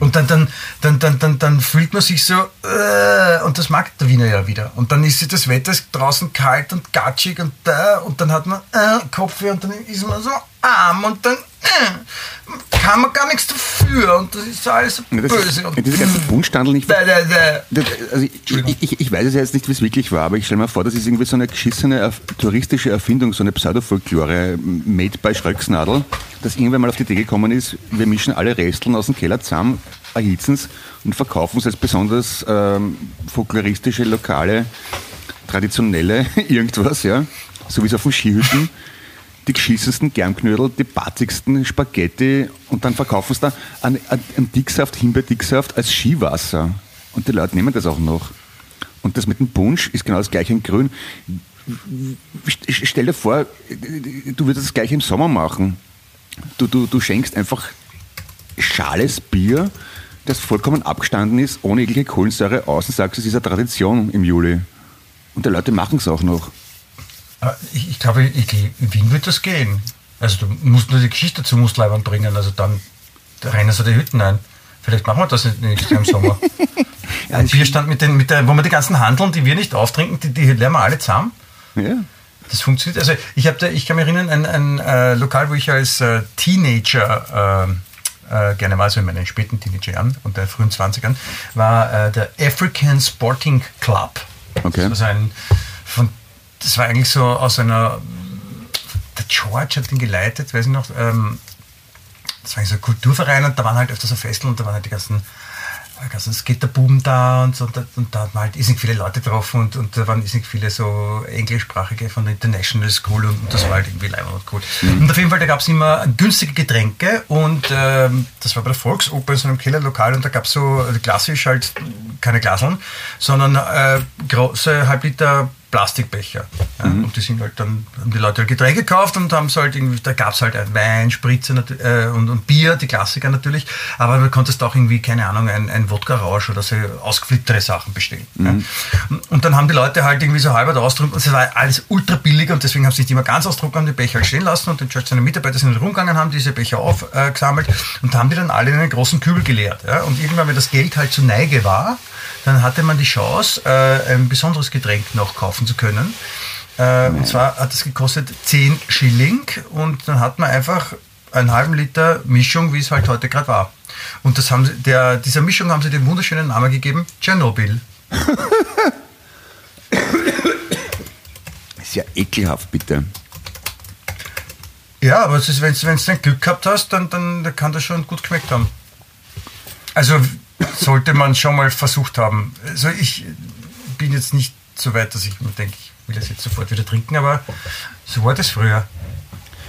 Und dann, dann, dann, dann, dann, dann fühlt man sich so, äh, und das mag der Wiener ja wieder. Und dann ist das Wetter draußen kalt und gatschig und da, und dann hat man äh, Kopfweh und dann ist man so arm und dann äh, kann man gar nichts dafür und das ist alles so Ja, das böse. ist, und, diese ganzen Punschstandel nicht. Bäh, bäh, bäh. Das- Also ich, ich, ich weiß es ja jetzt nicht, wie es wirklich war, aber ich stelle mir vor, das ist irgendwie so eine geschissene touristische Erfindung, so eine Pseudofolklore, made by Schröcksnadel, dass irgendwann mal auf die Idee gekommen ist, wir mischen alle Resteln aus dem Keller zusammen, erhitzen es und verkaufen es als besonders ähm, folkloristische, lokale, traditionelle irgendwas, ja, so wie es auf den Skihütten die geschissensten Germknödel, die batzigsten Spaghetti und dann verkaufen sie da einen, einen Dicksaft, Himbeerdicksaft als Skiwasser. Und die Leute nehmen das auch noch. Und das mit dem Punsch ist genau das gleiche in Grün. St- Stell dir vor, du würdest das gleiche im Sommer machen. Du, du, du schenkst einfach schales Bier, das vollkommen abgestanden ist, ohne jegliche Kohlensäure aus und sagst, es ist eine Tradition im Juli. Und die Leute machen es auch noch. Ich, ich glaube, ich, in Wien wird das gehen. Also du musst nur die Geschichte zu Mustleibern bringen, also dann rennen so die Hütten ein. Vielleicht machen wir das nächstes Jahr im Sommer. Ein Bierstand, mit den, mit der, wo wir die ganzen Handeln, die wir nicht auftrinken, die, die lernen wir alle zusammen. Ja. Das funktioniert. Also ich, hab da, ich kann mich erinnern, ein, ein äh, Lokal, wo ich als äh, Teenager äh, äh, gerne war, also in meinen späten Teenagerjahren und den frühen 20ern, war äh, der African Sporting Club. Okay. Das so ein, von, das war eigentlich so aus einer, der George hat den geleitet, weiß ich noch, ähm, das war eigentlich so ein Kulturverein und da waren halt öfter so Festel und da waren halt die ganzen die ganzen Skaterbuben da und so und da, und da hat man halt irrsinnig viele Leute getroffen und, und da waren irrsinnig viele so englischsprachige von der International School und, und das war halt irgendwie leibend und cool. Und auf jeden Fall, da gab es immer günstige Getränke und ähm, das war bei der Volksoper in so einem Kellerlokal und da gab es so äh, klassisch halt keine Glaseln, sondern äh, große Halbliter Plastikbecher. Ja, Und die sind halt dann, haben die Leute halt Getränke gekauft und haben halt irgendwie, da gab es halt ein Wein, Spritze äh, und, und Bier, die Klassiker natürlich, aber du konntest auch irgendwie, keine Ahnung, ein, ein Wodka-Rausch oder so ausgeflipptere Sachen bestellen. Ja. Und dann haben die Leute halt irgendwie so halber ausdrucken und es war alles ultra billig und deswegen haben sie nicht immer ganz ausdrucken, haben die Becher halt stehen lassen und den Church seine Mitarbeiter sind rumgegangen, haben diese Becher aufgesammelt äh, und haben die dann alle in einen großen Kübel geleert. Ja. Und irgendwann, wenn das Geld halt zu Neige war, dann hatte man die Chance, äh, ein besonderes Getränk noch kaufen zu können. Äh, und zwar hat es gekostet 10 Schilling und dann hat man einfach einen halben Liter Mischung, wie es halt heute gerade war. Und das haben sie, der, dieser Mischung haben sie den wunderschönen Namen gegeben, Tschernobyl. Ist ja ekelhaft, bitte. Ja, aber wenn du dann Glück gehabt hast, dann, dann kann das schon gut geschmeckt haben. Also sollte man schon mal versucht haben. Also ich bin jetzt nicht so weit, dass ich mir denke, ich will das jetzt sofort wieder trinken, aber so war das früher.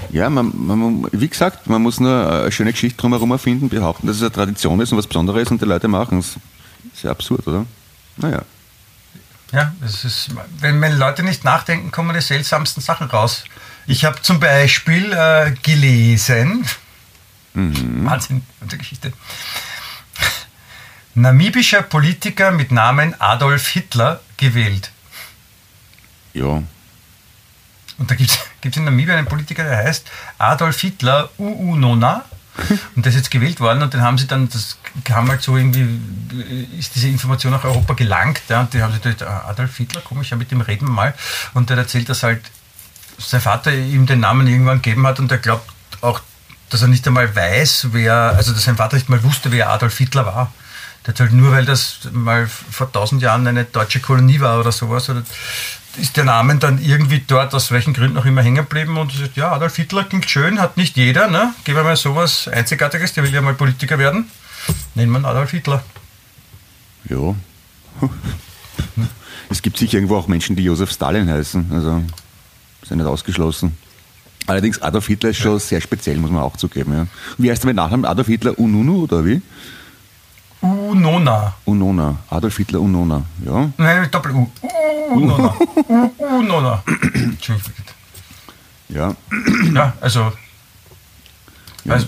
Ja, man, man, wie gesagt, man muss nur eine schöne Geschichte drumherum erfinden, behaupten, dass es eine Tradition ist und was Besonderes und die Leute machen es. Ist ja absurd, oder? Naja. Ja, das ist, wenn, wenn Leute nicht nachdenken, kommen die seltsamsten Sachen raus. Ich habe zum Beispiel äh, gelesen, mhm. Wahnsinn, der Geschichte, namibischer Politiker mit Namen Adolf Hitler gewählt. Ja. Und da gibt es in Namibia einen Politiker, der heißt Adolf Hitler UU Nona. Und der ist jetzt gewählt worden und den haben sie dann, das kam halt so irgendwie, ist diese Information nach Europa gelangt. Ja, und die haben sie gedacht, ah, Adolf Hitler, komisch, ja, mit dem reden wir mal. Und der erzählt, dass halt sein Vater ihm den Namen irgendwann gegeben hat und er glaubt auch, dass er nicht einmal weiß, wer, also dass sein Vater nicht mal wusste, wer Adolf Hitler war. Der hat halt nur, weil das mal vor tausend Jahren eine deutsche Kolonie war oder sowas, oder ist der Name dann irgendwie dort aus welchen Gründen auch immer hängen geblieben und sagt, ja, Adolf Hitler klingt schön, hat nicht jeder, ne? Gib mal sowas Einzigartiges, der will ja mal Politiker werden. Nennen wir Adolf Hitler. Ja. Es gibt sicher irgendwo auch Menschen, die Josef Stalin heißen, also ja nicht ausgeschlossen. Allerdings Adolf Hitler ist schon ja. sehr speziell, muss man auch zugeben. Ja. Wie heißt der mit Nachnamen? Adolf Hitler Ununu oder wie? Unona. Unona. Adolf Hitler Unona, ja? Nein, Doppel-U. Unona. Unona. Entschuldigung. Ja. Ja, also. Ja. also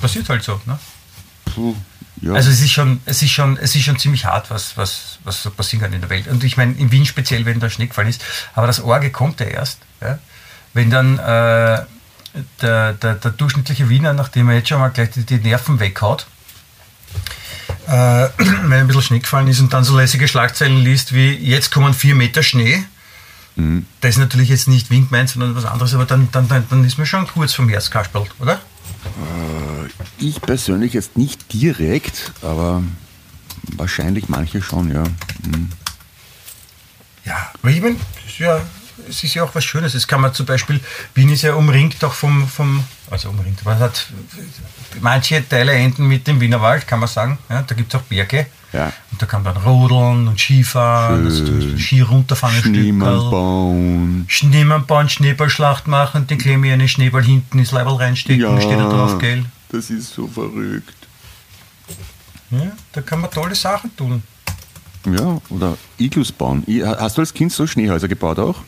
passiert halt so, ne? Puh, ja. Also es ist schon, es ist schon, es ist schon ziemlich hart, was, was, was so passieren kann in der Welt. Und ich meine, in Wien speziell, wenn da Schnee gefallen ist, aber das Orge kommt ja erst, ja? wenn dann äh, der, der, der durchschnittliche Wiener, nachdem er jetzt schon mal gleich die, die Nerven weghaut, äh, wenn ein bisschen Schnee gefallen ist und dann so lässige Schlagzeilen liest wie jetzt kommen vier Meter Schnee. Mhm. Das ist natürlich jetzt nicht Wind meint, sondern was anderes, aber dann, dann, dann, dann ist man schon kurz vom Herzkasperl, oder? Äh, ich persönlich jetzt nicht direkt, aber wahrscheinlich manche schon, ja. Mhm. Ja, aber ich meine, ja, es ist ja auch was Schönes. Es kann man zum Beispiel, Wien ist ja umringt auch vom, vom also umringt, man hat manche Teile enden mit dem Wienerwald, kann man sagen. Ja, da gibt es auch Berge. Ja. Und da kann man rodeln und Skifahren, also Ski runterfahren. Schneemann bauen. Schneemann bauen, Schneeballschlacht machen, den Klemme eine Schneeball hinten ins Leibel reinstecken ja, und steht da drauf, gell? Das ist so verrückt. Ja, da kann man tolle Sachen tun. Ja, oder Iglus bauen. Hast du als Kind so Schneehäuser gebaut auch?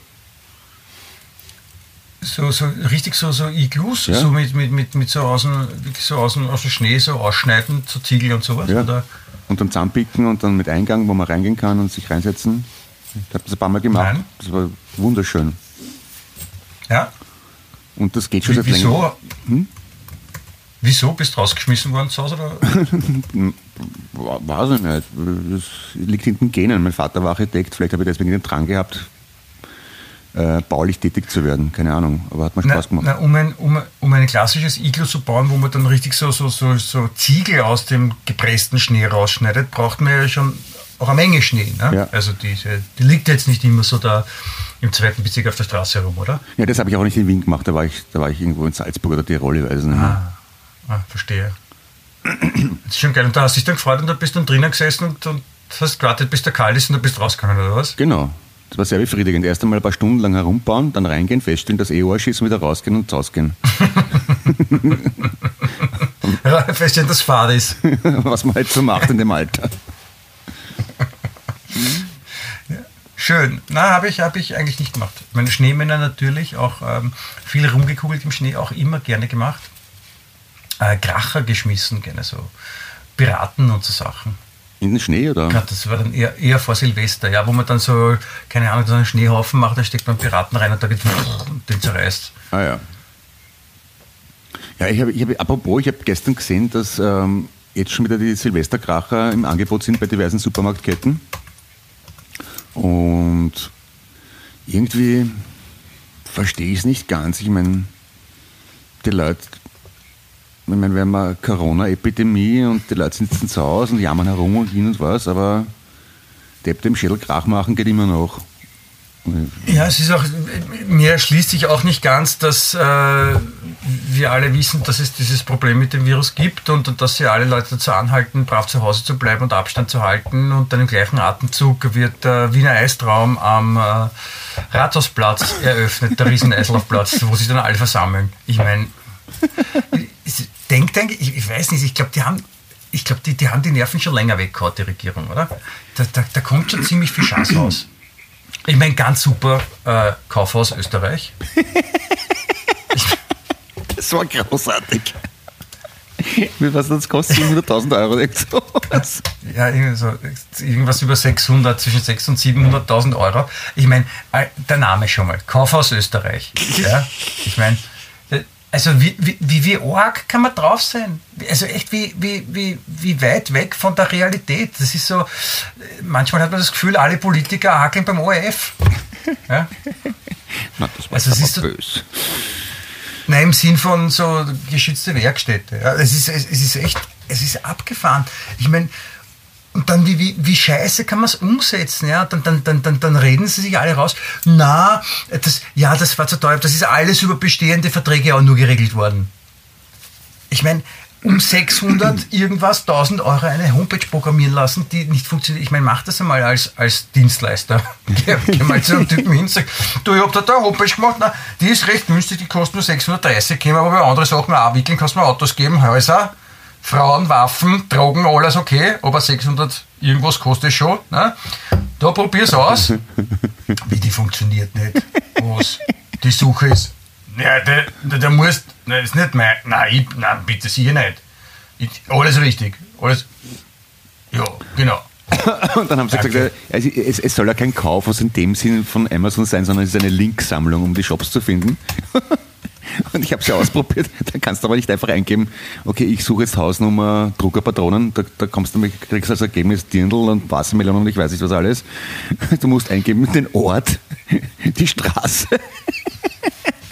So, so richtig so, so Iglus, ja. so mit, mit, mit, mit so aus dem, so aus dem, aus dem Schnee so ausschneiden, so Ziegel und sowas? Ja. Oder? Und dann zusammenpicken und dann mit Eingang, wo man reingehen kann und sich reinsetzen. Ich habe das ein paar Mal gemacht. Nein. Das war wunderschön. Ja. Und das geht schon seit Wieso? Hm? Wieso bist du rausgeschmissen worden zu Hause? Weiß ich nicht. Das liegt in den Genen. Mein Vater war Architekt, vielleicht habe ich deswegen den Drang gehabt, äh, baulich tätig zu werden. Keine Ahnung, aber hat mir Spaß gemacht. Na, um, ein, um, um ein klassisches Iglu zu bauen, wo man dann richtig so, so, so, so Ziegel aus dem gepressten Schnee rausschneidet, braucht man ja schon auch eine Menge Schnee. Ne? Ja. Also die, die liegt jetzt nicht immer so da im zweiten Bezirk auf der Straße herum, oder? Ja, das habe ich auch nicht in Wien gemacht, da war ich, da war ich irgendwo in Salzburg oder Tirol, ich weiß nicht. Ah, ah verstehe. das ist schon geil. Und da hast du dich dann gefreut und da bist du dann drinnen gesessen und, und hast gewartet, bis der kalt ist und dann bist du rausgegangen, oder was? Genau. Das war sehr befriedigend. Erst einmal ein paar Stunden lang herumbauen, dann reingehen, feststellen, dass eh Arsch ist, wieder rausgehen und rausgehen. feststellen, dass Fahrt ist. Was man halt so macht in dem Alter. Schön. Na, habe ich, hab ich eigentlich nicht gemacht. Meine Schneemänner natürlich, auch ähm, viel rumgekugelt im Schnee, auch immer gerne gemacht. Äh, Kracher geschmissen, gerne so. Piraten und so Sachen. In den Schnee, oder? Ja, das war dann eher, eher vor Silvester, ja, wo man dann so, keine Ahnung, so einen Schneehaufen macht, da steckt man Piraten rein und da geht und den zerreißt. Ah ja. Ja, ich habe, ich hab, apropos, ich habe gestern gesehen, dass ähm, jetzt schon wieder die Silvesterkracher im Angebot sind bei diversen Supermarktketten. Und irgendwie verstehe ich es nicht ganz. Ich meine, die Leute, ich meine, wir haben eine Corona-Epidemie und die Leute sitzen zu Hause und jammern herum und hin und was, aber Depp dem Schädel Krach machen geht immer noch. Ja, es ist auch, mir erschließt sich auch nicht ganz, dass äh, wir alle wissen, dass es dieses Problem mit dem Virus gibt und, und dass sie alle Leute dazu anhalten, brav zu Hause zu bleiben und Abstand zu halten. Und dann im gleichen Atemzug wird der Wiener Eistraum am äh, Rathausplatz eröffnet, der Rieseneislaufplatz, wo sich dann alle versammeln. Ich meine, denk, denk, ich, ich weiß nicht, ich glaube, die haben ich glaube, die, die haben die Nerven schon länger weggehauen, die Regierung, oder? Da, da, da kommt schon ziemlich viel Chance raus. Ich meine, ganz super äh, Kaufhaus Österreich. das war großartig. Wie was das kostet? 700.000 Euro? Ja, irgendwas über 600, zwischen 600 und 700.000 Euro. Ich meine, äh, der Name schon mal, Kaufhaus Österreich. Ja, ich meine, also wie, wie, wie, arg kann man drauf sein? Also echt wie, wie, wie, wie weit weg von der Realität. Das ist so, manchmal hat man das Gefühl, alle Politiker hakeln beim ORF. Ja? Na, das war also es ist so, böse. Nein, im Sinn von so geschützte Werkstätte. Ja, es, ist, es ist echt, es ist abgefahren. Ich meine, und dann, wie, wie, wie scheiße kann man es umsetzen? Ja? Dann, dann, dann, dann, dann reden sie sich alle raus. Na, das, ja, das war zu teuer. Das ist alles über bestehende Verträge auch nur geregelt worden. Ich meine, um 600 irgendwas, 1000 Euro eine Homepage programmieren lassen, die nicht funktioniert. Ich meine, mach das einmal als, als Dienstleister. Geh, geh mal zu einem Typen hin und sag, du, ich hab da eine Homepage gemacht, na, die ist recht günstig, die kostet nur 630, können wir aber bei anderen Sachen abwickeln, kannst du mir Autos geben, Häuser, Frauen, Waffen, Drogen, alles okay, aber 600 irgendwas kostet schon. Ne? Da probier's aus. Wie die funktioniert nicht. Was die Suche ist. Ja, der, der, der muss, nein, ist nicht mein, nein, ich, nein, bitte sicher nicht. Ich, alles richtig, alles, ja, genau. Und dann haben sie okay. gesagt, es, es, soll ja kein Kauf aus in dem Sinn von Amazon sein, sondern es ist eine Linksammlung, um die Shops zu finden. Und ich habe es ja ausprobiert. Da kannst du aber nicht einfach eingeben, okay, ich suche jetzt Hausnummer Druckerpatronen. Da, da kommst du, kriegst als Ergebnis Dirndl und Wassermelonen und ich weiß nicht was alles. Du musst eingeben den Ort, die Straße.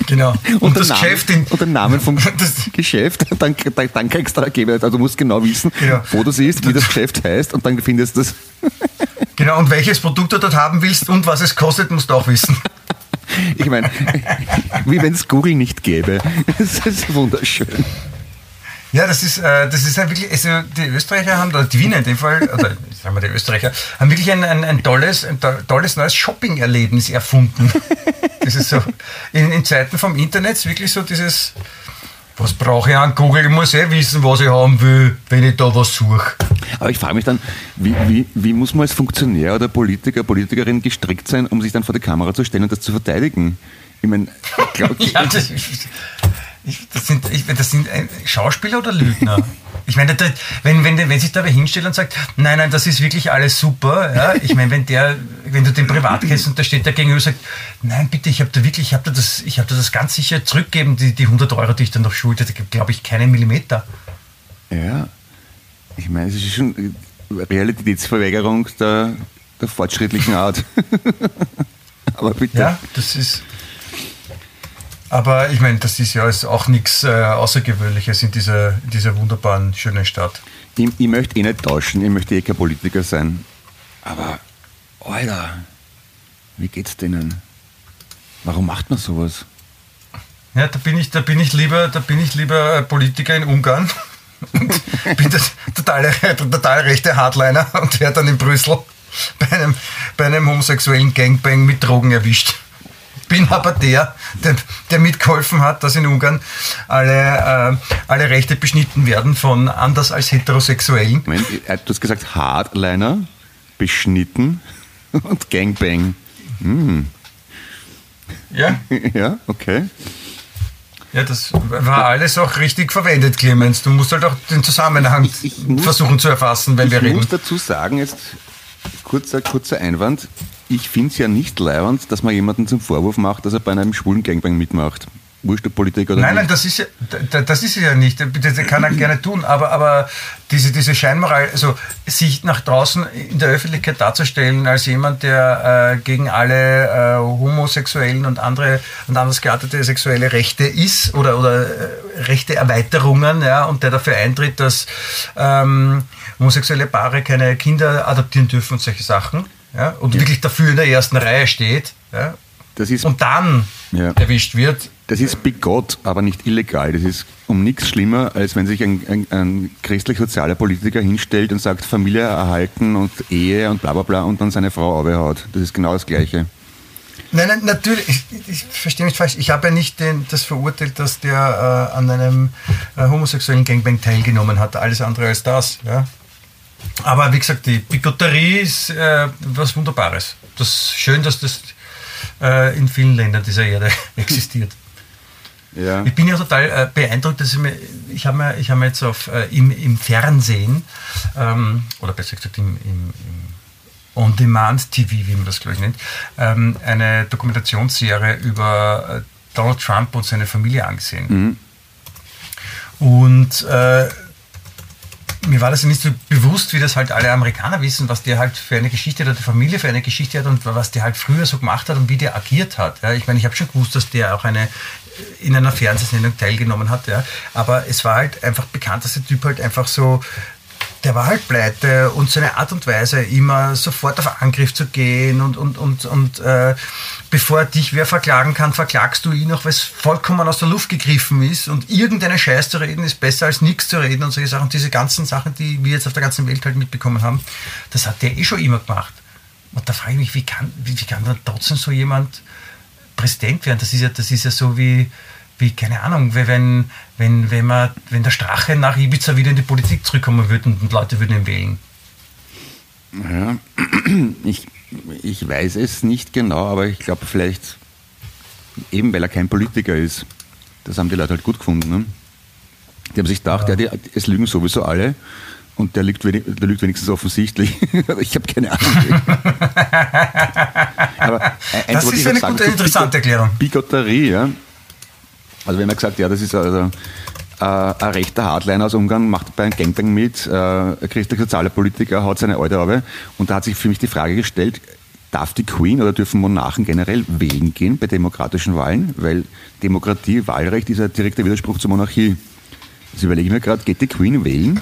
Genau. Und, und das Namen, Geschäft in, und den Namen vom Geschäft, dann, dann, dann kriegst du Ergebnis. Also du musst genau wissen, genau. wo du siehst, wie das Geschäft heißt und dann findest du das. Genau, und welches Produkt du dort haben willst und was es kostet, musst du auch wissen. Ich meine, wie wenn es Google nicht gäbe. Das ist wunderschön. Ja, das ist, äh, das ist ja wirklich, also die Österreicher haben, oder die Wiener in dem Fall, oder sagen wir die Österreicher, haben wirklich ein, ein, ein tolles, ein tolles neues Shopping-Erlebnis erfunden. Das ist so, in, in Zeiten vom Internet wirklich so dieses, was brauche ich an Google? Ich muss eh wissen, was ich haben will, wenn ich da was suche. Aber ich frage mich dann, wie, wie, wie muss man als Funktionär oder Politiker, Politikerin gestrickt sein, um sich dann vor die Kamera zu stellen und das zu verteidigen? Ich meine, ja, das, ich, das, sind, ich, das sind Schauspieler oder Lügner? Ich meine, da, wenn, wenn, wenn sich da wer hinstellt und sagt, nein, nein, das ist wirklich alles super, ja, ich meine, wenn der, wenn du den privat kennst und da steht der gegenüber und sagt, nein, bitte, ich habe da wirklich, ich habe da das, ich habe da das ganz sicher zurückgeben, die, die 100 Euro, die ich dann noch schulde, da glaube ich keinen Millimeter. Ja, ich meine, es ist schon Realitätsverweigerung der, der fortschrittlichen Art. Aber bitte. Ja, das ist, aber ich meine, das ist ja auch nichts äh, Außergewöhnliches in dieser, in dieser wunderbaren, schönen Stadt. Ich, ich möchte eh nicht tauschen, ich möchte eh kein Politiker sein. Aber, Alter, wie geht's denen? Warum macht man sowas? Ja, da bin ich, da bin ich lieber, da bin ich lieber Politiker in Ungarn. und bin der totale, total rechte Hardliner und werde dann in Brüssel bei einem, bei einem homosexuellen Gangbang mit Drogen erwischt bin aber der, der, der, mitgeholfen hat, dass in Ungarn alle, äh, alle Rechte beschnitten werden von anders als Heterosexuellen. Moment, äh, du hast gesagt Hardliner, beschnitten. Und Gangbang. Hm. Ja, Ja, okay. ja, das war alles auch richtig verwendet, Clemens. Du musst halt auch den Zusammenhang Ich- ich muss- versuchen zu erfassen, wenn wir Ich reden. muss dazu sagen, jetzt kurzer, kurzer Einwand. Ich finde es ja nicht leibend, dass man jemanden zum Vorwurf macht, dass er bei einem schwulen Gangbang mitmacht. Wurscht der Politik oder Nein, nein, nicht. das ist ja, da- das ist ja nicht. Das kann er gerne tun. Aber, aber diese, diese Scheinmoral, also sich nach draußen in der Öffentlichkeit darzustellen als jemand, der äh, gegen alle äh, homosexuellen und andere und anders geartete sexuelle Rechte ist oder, oder äh, Rechte Erweiterungen, ja, und der dafür eintritt, dass ähm, homosexuelle Paare keine Kinder adoptieren dürfen und solche Sachen. Ja, und wirklich dafür in der ersten Reihe steht. Ja, Das ist, und dann Ja. erwischt wird, das ist bigott, aber nicht illegal. Das ist um nichts schlimmer, als wenn sich ein, ein, ein christlich-sozialer Politiker hinstellt und sagt, Familie erhalten und Ehe und bla bla bla und dann seine Frau abhaut. Das ist genau das Gleiche. Nein, nein, natürlich, ich, ich verstehe mich falsch. Ich habe ja nicht den, das verurteilt, dass der äh, an einem äh, homosexuellen Gangbang teilgenommen hat. Alles andere als das. Ja. Aber wie gesagt, die Bigotterie ist äh, was Wunderbares. Das ist schön, dass das äh, in vielen Ländern dieser Erde existiert. Ja. Ich bin ja total äh, beeindruckt, dass ich mir, ich habe mir, ich habe mir jetzt auf, äh, im, im Fernsehen, ähm, oder besser gesagt im, im, im On-Demand-TV, wie man das glaube ich nennt, ähm, eine Dokumentationsserie über äh, Donald Trump und seine Familie angesehen. Und äh, mir war das nicht so bewusst, wie das halt alle Amerikaner wissen, was der halt für eine Geschichte hat, die Familie für eine Geschichte hat und was der halt früher so gemacht hat und wie der agiert hat. Ja, ich meine, ich habe schon gewusst, dass der auch eine in einer Fernsehsendung teilgenommen hat, ja, aber es war halt einfach bekannt, dass der Typ halt einfach so der war halt pleite und seine Art und Weise, immer sofort auf Angriff zu gehen und, und, und, und äh, bevor dich wer verklagen kann, verklagst du ihn auch, weil es vollkommen aus der Luft gegriffen ist und irgendeine Scheiß zu reden ist besser als nichts zu reden und solche Sachen. Diese ganzen Sachen, die wir jetzt auf der ganzen Welt halt mitbekommen haben, das hat der eh schon immer gemacht. Und da frage ich mich, wie kann, wie, wie kann dann trotzdem so jemand Präsident werden? Das ist ja, das ist ja so wie, wie, keine Ahnung, wenn, wenn, wenn, man, wenn der Strache nach Ibiza wieder in die Politik zurückkommen würde und Leute würden ihn wählen. Ja, ich, ich weiß es nicht genau, aber ich glaube vielleicht, eben weil er kein Politiker ist, das haben die Leute halt gut gefunden. Ne? Die haben sich gedacht, ja. die, es lügen sowieso alle und der lügt, der lügt wenigstens offensichtlich. ich habe keine Ahnung. aber ein, das ist eine gute, interessante Erklärung. Bigotterie, ja. Also wenn man gesagt, ja, das ist also äh, ein rechter Hardliner aus Ungarn, macht bei einem Gangbang mit, äh, ein christlich-sozialer Politiker haut seine Alte auf. Und da hat sich für mich die Frage gestellt, darf die Queen oder dürfen Monarchen generell wählen gehen bei demokratischen Wahlen? Weil Demokratie, Wahlrecht ist ein direkter Widerspruch zur Monarchie. Also überlege ich mir gerade, geht die Queen wählen?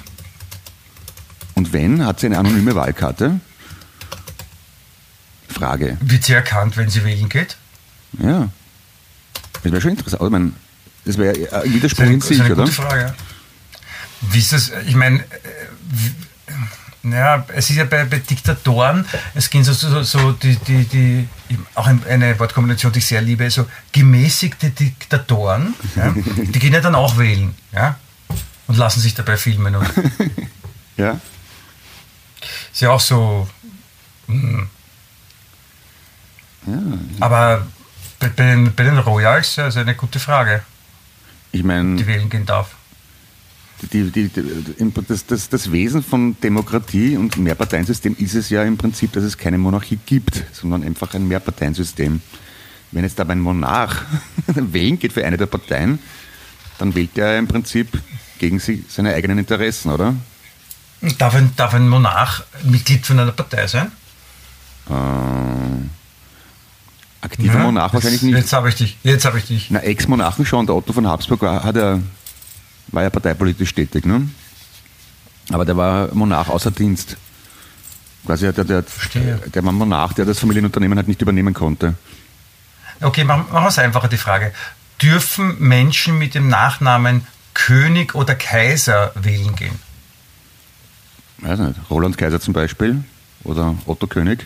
Und wenn, hat sie eine anonyme Wahlkarte? Frage. Wird sie erkannt, wenn sie wählen geht? Ja. Das wäre schon interessant. Also, ich meine, das wäre ein Widerspruch das in sich, ist eine oder? gute Frage. Wie ist das? Ich meine, naja, es ist ja bei, bei Diktatoren, es gehen so, so, so die, die, die, auch eine Wortkombination, die ich sehr liebe, so gemäßigte Diktatoren, ja, die gehen ja dann auch wählen, ja, und lassen sich dabei filmen. Und ja. ist ja auch so. Mh. ja. Aber bei, bei, den, bei den Royals ja, ist eine gute Frage, Ich meine, die wählen gehen darf. die, die, die, das, das, das Wesen von Demokratie und Mehrparteiensystem ist es ja im Prinzip, dass es keine Monarchie gibt, sondern einfach ein Mehrparteiensystem. Wenn jetzt aber ein Monarch wählen geht für eine der Parteien, dann wählt er im Prinzip gegen sie, seine eigenen Interessen, oder? Darf ein, darf ein Monarch Mitglied von einer Partei sein? Äh, aktiver ja, Monarch wahrscheinlich nicht. Jetzt habe ich dich. Jetzt habe ich dich. Na, Ex-Monarchen schon. Der Otto von Habsburg war, hat er, war ja parteipolitisch tätig, ne? Aber der war Monarch außer Dienst. Quasi der, der, Verstehe. der war Monarch, der das Familienunternehmen halt nicht übernehmen konnte. Okay, machen wir es einfacher, die Frage. Dürfen Menschen mit dem Nachnamen König oder Kaiser wählen gehen? Weiß nicht. Roland Kaiser zum Beispiel. Oder Otto König.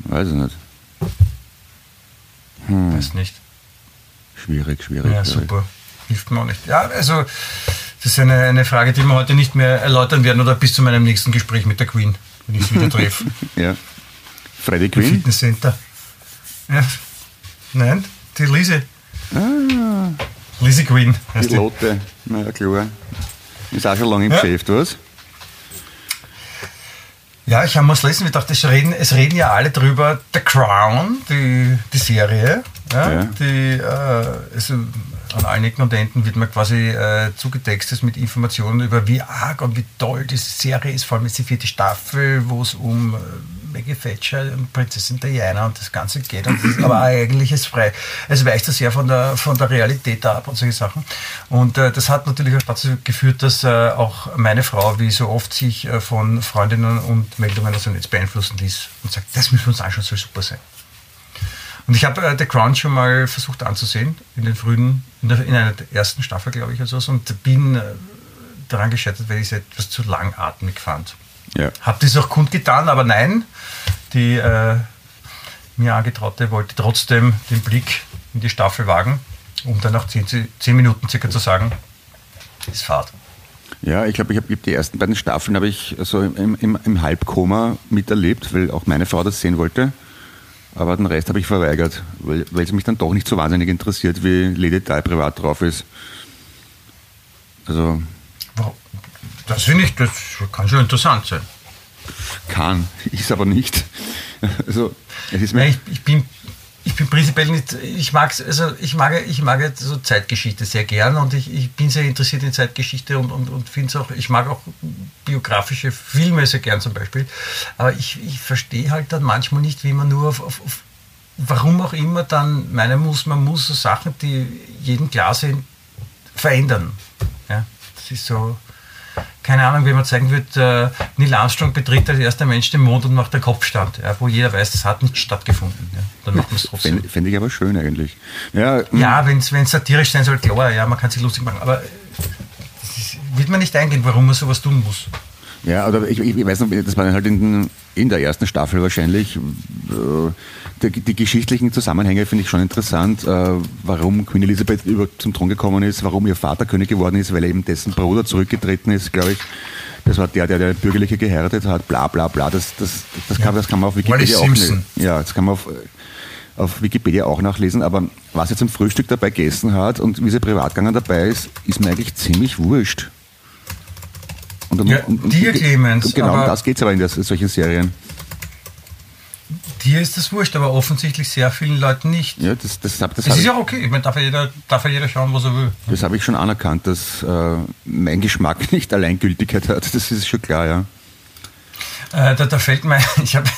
Weiß ich nicht. Hm. Weiß nicht. Schwierig, schwierig. Ja, schwierig. super. Hilft mir auch nicht. Ja, also, das ist eine, eine Frage, die wir heute nicht mehr erläutern werden oder bis zu meinem nächsten Gespräch mit der Queen, wenn ich sie wieder treffe. ja. Freddy Im Quinn? Fitnesscenter. Ja. Nein, die Lise. Ah, Lise Quinn heißt die die. Lotte. Na ja, klar. Ist auch schon lange im Ja. Geschäft, was? Ja, ich habe mal lesen, ich dachte, es reden, es reden ja alle drüber. The Crown, die, die Serie, ja, Ja. die äh, also an allen Ecken und Enden wird man quasi äh, zugetextet mit Informationen über wie arg und wie toll diese Serie ist, vor allem jetzt die vierte Staffel, wo es um äh, Maggie Thatcher und Prinzessin Diana und das Ganze geht. Das aber eigentlich ist frei. Es weicht so sehr von der, von der Realität ab und solche Sachen. Und äh, das hat natürlich auch dazu geführt, dass äh, auch meine Frau, wie so oft, sich äh, von Freundinnen und Meldungen aus dem Netz beeinflussen ließ und sagt, das müssen wir uns anschauen, soll super sein. Und ich habe äh, The Crown schon mal versucht anzusehen, in den frühen, in, der, in einer der ersten Staffel, glaube ich, oder so, und bin äh, daran gescheitert, weil ich es etwas zu langatmig fand. Ja. Habe das auch kundgetan, aber nein, die äh, mir Angetraute wollte trotzdem den Blick in die Staffel wagen, um dann nach zehn, zehn Minuten circa zu sagen, ist Fahrt. Ja, ich glaube, ich habe die ersten beiden Staffeln habe ich so im, im, im Halbkoma miterlebt, weil auch meine Frau das sehen wollte. Aber den Rest habe ich verweigert, weil, weil es mich dann doch nicht so wahnsinnig interessiert, wie Lady Di privat drauf ist. Also Das finde ich, das kann schon interessant sein. kann, ist aber nicht. Also es ist mir Nein, ich, ich, bin, ich bin prinzipiell nicht, ich mag's, also ich mag, ich mag so Zeitgeschichte sehr gern und ich, ich bin sehr interessiert in Zeitgeschichte und, und, und finde es auch, ich mag auch biografische Filme sehr gern zum Beispiel, aber ich, ich verstehe halt dann manchmal nicht, wie man nur auf, auf, auf warum auch immer dann meinen muss, man muss so Sachen, die jedem klar sind, verändern. Ja, das ist so, keine Ahnung, wie man zeigen wird, äh, Neil Armstrong betritt als erster Mensch den Mond und macht den Kopfstand, ja, wo jeder weiß, das hat nicht stattgefunden. Ja. Dann macht man es trotzdem. Fände fänd ich aber schön eigentlich. Ja, Ja, wenn es satirisch sein soll, klar, ja, man kann sich lustig machen, aber ist, wird man nicht eingehen, warum man sowas tun muss. Ja, oder ich, ich weiß noch, das war halt in, in der ersten Staffel wahrscheinlich. Äh, die, die geschichtlichen Zusammenhänge finde ich schon interessant, äh, warum Queen Elizabeth über zum Thron gekommen ist, warum ihr Vater König geworden ist, weil er eben dessen Bruder zurückgetreten ist, glaube ich. Das war der, der der Bürgerliche geheiratet hat, bla bla bla. Das, das, das, kann, das kann man auf Wikipedia auch Simpson. Ja, das kann man auf, auf Wikipedia auch nachlesen, aber was er zum Frühstück dabei gegessen hat und wie sie privat gegangen dabei ist, ist mir eigentlich ziemlich wurscht. Und um, Ja, dir, Clemens, Genau, um das geht es aber in das, solchen Serien. Dir ist das wurscht, aber offensichtlich sehr vielen Leuten nicht. Ja, das, das, das Das habe ist ja okay, ich meine, darf ja jeder, darf ja jeder schauen, was er will. das hab ich schon anerkannt, dass äh, mein Geschmack nicht Alleingültigkeit hat. Das ist schon klar, ja. Äh, da, da fällt mir, ich habe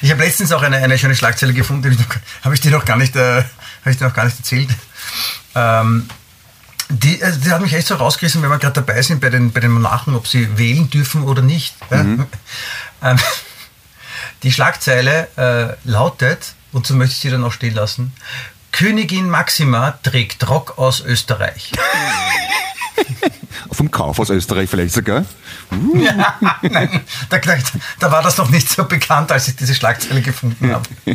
ich hab letztens auch eine, eine schöne Schlagzeile gefunden, habe ich, habe ich dir noch gar nicht, äh, habe ich dir noch gar nicht erzählt. Ähm, die, also die hat mich echt so rausgerissen, wenn wir gerade dabei sind bei den, bei den Monarchen, ob sie wählen dürfen oder nicht. Ja? Ähm, die Schlagzeile äh, lautet, und so möchte ich sie dann auch stehen lassen, Königin Maxima trägt Rock aus Österreich. Vom Kauf aus Österreich vielleicht sogar. Ja, nein, da, da war das noch nicht so bekannt, als ich diese Schlagzeile gefunden habe.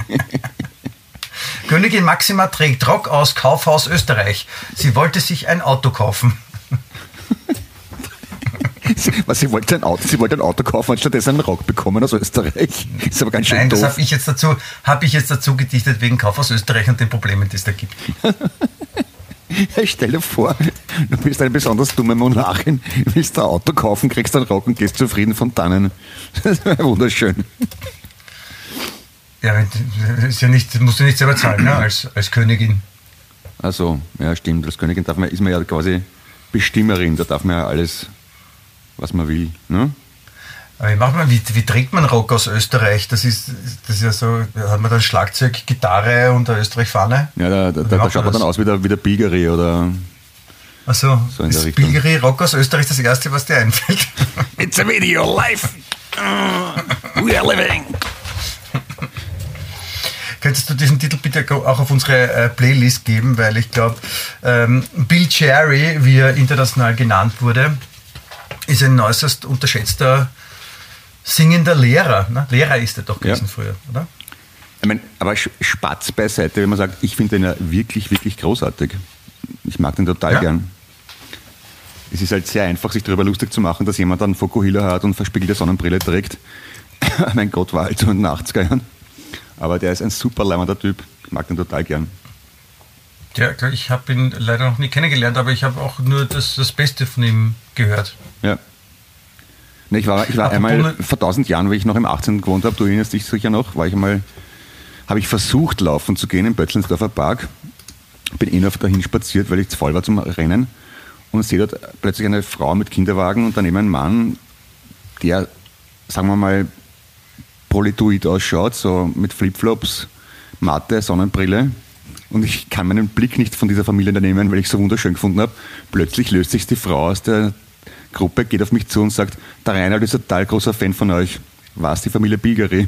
Königin Maxima trägt Rock aus Kaufhaus Österreich. Sie wollte sich ein Auto kaufen. Was, sie wollte ein Auto, sie wollte ein Auto kaufen und stattdessen einen Rock bekommen aus Österreich. Ist aber ganz schön Nein, das doof. habe ich jetzt dazu, habe ich jetzt dazu gedichtet wegen Kaufhaus Österreich und den Problemen, die es da gibt. Stell dir vor, du bist eine besonders dumme Monarchin, willst ein Auto kaufen, kriegst einen Rock und gehst zufrieden von dannen. Das wäre wunderschön. Ja, das ist ja nicht, das musst du nicht selber zahlen, ne, als, als Königin. Also, ja, stimmt. Als Königin darf man, ist man ja quasi Bestimmerin, da darf man ja alles, was man will. Ne? Aber wie, macht man, wie, wie trägt man Rock aus Österreich? Das ist, das ist ja so, da hat man dann Schlagzeug, Gitarre und eine Österreich-Fahne. Ja, da, da, da, da schaut man dann aus wie der, wie der Bilgeri oder. Also, So in der ist Richtung. Bilgeri Rock aus Österreich das Erste, was dir einfällt? It's a video, life! we are living! Könntest du diesen Titel bitte auch auf unsere äh, Playlist geben, weil ich glaube, ähm, Bill Cherry, wie er international genannt wurde, ist ein äußerst unterschätzter singender Lehrer. Ne? Lehrer ist er doch gewesen Ja. früher, oder? Ich mein, aber Spatz beiseite, wenn man sagt, ich finde den ja wirklich, wirklich großartig. Ich mag den total Ja. gern. Es ist halt sehr einfach, sich darüber lustig zu machen, dass jemand einen Fokuhila hat und verspiegelte Sonnenbrille trägt. mein Gott, war halt so in den 80er Jahren. Aber der ist ein super leimender Typ. Ich mag den total gern. Ja, klar, ich habe ihn leider noch nie kennengelernt, aber ich habe auch nur das, das Beste von ihm gehört. Ja. Ne, ich war, ich war Apropos einmal ne- vor tausend Jahren, wie ich noch im 18. gewohnt habe, du erinnerst dich sicher noch, war ich einmal, habe ich versucht, laufen zu gehen im Bötzlensdorfer Park. Bin eh noch dahin spaziert, weil ich zu voll war zum Rennen und sehe dort plötzlich eine Frau mit Kinderwagen und daneben ein Mann, der, sagen wir mal, politoid ausschaut, so mit Flipflops, Matte, Sonnenbrille. Und ich kann meinen Blick nicht von dieser Familie nehmen, weil ich so wunderschön gefunden habe. Plötzlich löst sich die Frau aus der Gruppe, geht auf mich zu und sagt, der Reinhard ist ein total großer Fan von euch. War es die Familie Bilgeri?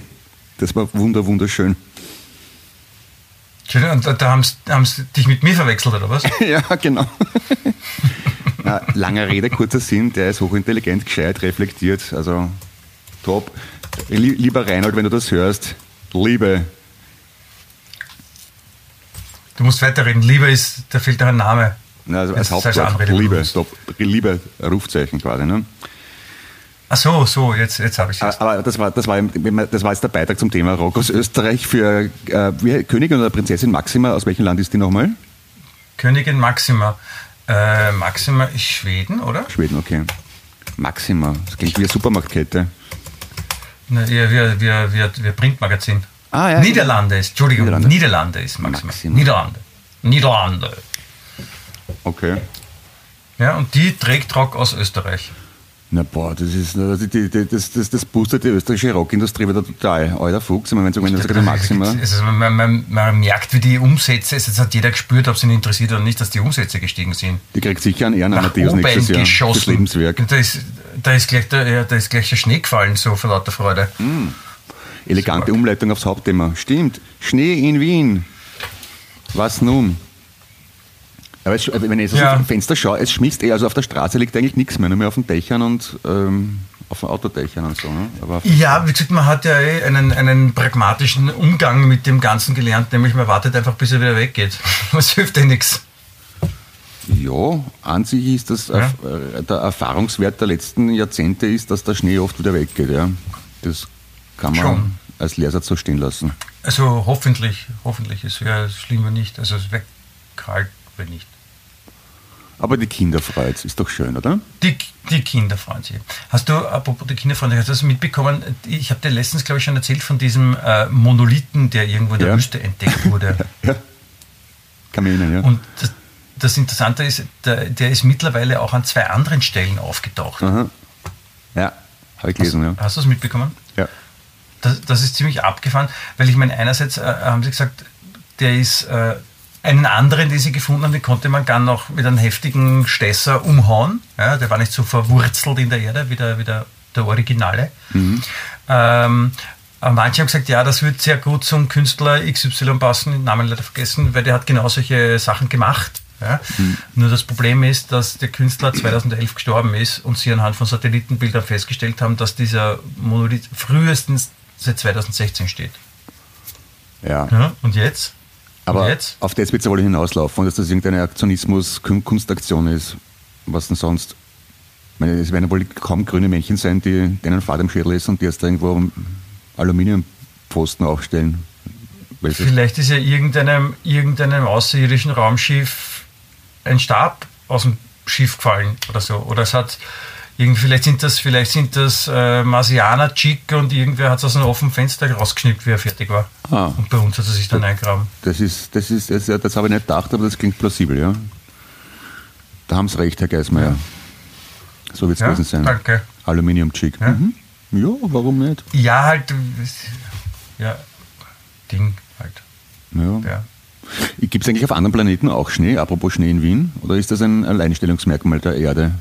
Das war wunder, wunderschön. Schön, Und da, da haben sie dich mit mir verwechselt, oder was? ja, genau. Na, langer Rede, kurzer Sinn, der ist hochintelligent, gescheit, reflektiert, also top. Lie- Lieber Reinhold, wenn du das hörst, Liebe, Du musst weiterreden. Liebe ist, da fehlt noch ein Name. Na, also als Hauptwort, Anrede Liebe, stopp, Liebe, Rufzeichen quasi. Ne? Ach so, so, jetzt, jetzt habe ich es. Aber das war, das, war, das war jetzt der Beitrag zum Thema Rock aus Österreich für äh, wie, Königin oder Prinzessin Maxima. Aus welchem Land ist die nochmal? Königin Maxima. Äh, Maxima ist Schweden, oder? Schweden, okay. Maxima, das klingt wie eine Supermarktkette. Na, ja, wir, wir, wir, wir Printmagazin. Ah, ja. Niederlande ist, Entschuldigung, Niederlande. Niederlande, ist Maxima. Maxima. Niederlande. Niederlande. Okay. Ja, und die trägt Rock aus Österreich. Na boah, das ist das, das, das boostet die österreichische Rockindustrie wieder total. Alter Fuchs, ich meine, wenn du wenn du sagst, Maxima. Also man, man, man merkt, wie die Umsätze, jetzt hat jeder gespürt, ob es ihn interessiert oder nicht, dass die Umsätze gestiegen sind. Die kriegt sicher einen Ehren Amadeus nächstes Jahr. Das geschossen. Lebenswerk. Da ist, da, ist gleich der, ja, da ist gleich der Schnee gefallen, so vor lauter Freude. Elegante Umleitung aufs Hauptthema. Stimmt. Schnee in Wien. Was nun? Aber es, wenn ich so Ja. aus dem Fenster schaue, es schmilzt eh, also auf der Straße liegt eigentlich nichts mehr, nur mehr auf den Dächern und ähm, auf den Autodächern und so. Ne? Aber Ja, wie gesagt, man hat ja eh einen, einen pragmatischen Umgang mit dem Ganzen gelernt, nämlich man wartet einfach, bis er wieder weggeht. Das hilft eh nichts. ja, an sich ist das Ja. äh, der Erfahrungswert der letzten Jahrzehnte ist, dass der Schnee oft wieder weggeht. Ja? Das kann man Schon. als Lehrsatz so stehen lassen. Also hoffentlich, hoffentlich, es wäre schlimmer nicht. Also es wäre kalt, wenn nicht. Aber die Kinder freut ist doch schön, oder? Die, die Kinder freuen sich. Hast du, apropos die Kinder freuen sich, hast du das mitbekommen? Ich habe dir letztens, glaube ich, schon erzählt von diesem äh, Monolithen, der irgendwo in der Ja. Wüste entdeckt wurde. Ja. Kann man erinnern, ja. Und das, das Interessante ist, der, der ist mittlerweile auch an zwei anderen Stellen aufgetaucht. Aha. Ja, habe ich gelesen, ja. Hast du das mitbekommen? ja. Das, das ist ziemlich abgefahren, weil ich meine, einerseits äh, haben sie gesagt, der ist äh, einen anderen, den sie gefunden haben, den konnte man gar noch mit einem heftigen Stesser umhauen. Ja, der war nicht so verwurzelt in der Erde wie der, wie der, der Originale. Ähm, aber manche haben gesagt, ja, das wird sehr gut zum Künstler XY passen, den Namen leider vergessen, weil der hat genau solche Sachen gemacht. Ja. Nur das Problem ist, dass der Künstler 2011 gestorben ist und sie anhand von Satellitenbildern festgestellt haben, dass dieser Monolith frühestens seit 2016 steht. ja. Ja, und jetzt? Aber und jetzt? auf das wird es ja wohl hinauslaufen, dass das irgendeine Aktionismus, Kun- Kunstaktion ist. Was denn sonst? Ich meine, es werden wohl kaum grüne Männchen sein, die denen Fahrt im Schädel ist und die jetzt da irgendwo Aluminiumpfosten aufstellen. Vielleicht ist ja irgendeinem, irgendeinem außerirdischen Raumschiff ein Stab aus dem Schiff gefallen oder so. Oder es hat vielleicht sind das, vielleicht sind das äh, Marsianer Chick und irgendwer hat es aus einem offenen Fenster rausgeschnippt, wie er fertig war. Ah. Und bei uns hat er sich dann eingraben. Das ist, das ist, das, das habe ich nicht gedacht, aber das klingt plausibel, ja. Da haben Sie recht, Herr Geismeier. So wird es Ja, gewesen sein. danke. Aluminium-Chick. Ja. Mhm. ja, warum nicht? Ja, halt, ja, Ding halt, Ja. ja. Gibt es eigentlich auf anderen Planeten auch Schnee, apropos Schnee in Wien? Oder ist das ein Alleinstellungsmerkmal der Erde?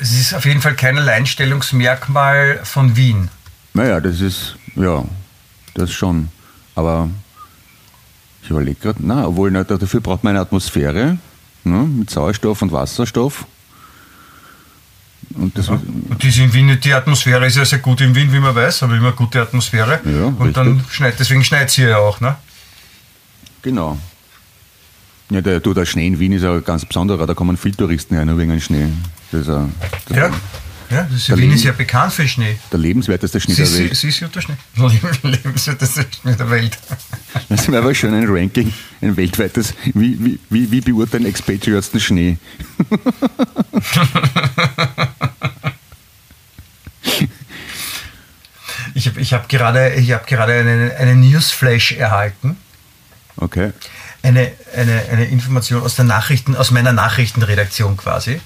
Es ist auf jeden Fall kein Alleinstellungsmerkmal von Wien. Naja, das ist, ja, das schon. Aber ich überlege gerade, na, obwohl, na, dafür braucht man eine Atmosphäre ne, mit Sauerstoff und Wasserstoff. Und das, Und die, in Wien, die Atmosphäre ist ja sehr gut in Wien, wie man weiß, aber immer gute Atmosphäre. Ja, und dann richtig. schneit, deswegen schneit es hier ja auch, ne? genau. Ja, der, du, der Schnee in Wien ist ja ganz besonderer, da kommen viele Touristen her, nur wegen dem Schnee. Das ist, ein- das Ja. Ja, das ist, Wien Leben- ist ja bekannt für Schnee. Der lebenswerteste Schnee Sie, der Welt. sie ist ja der Schnee. Lebenswerteste Schnee der Welt. Das wäre aber schon ein Ranking, ein weltweites. Wie, wie, wie, wie beurteilen Expatriates den Schnee? Ich habe ich hab gerade, ich hab gerade einen, einen Newsflash erhalten. Okay. Eine, eine, eine Information aus, der Nachrichten, aus meiner Nachrichtenredaktion quasi.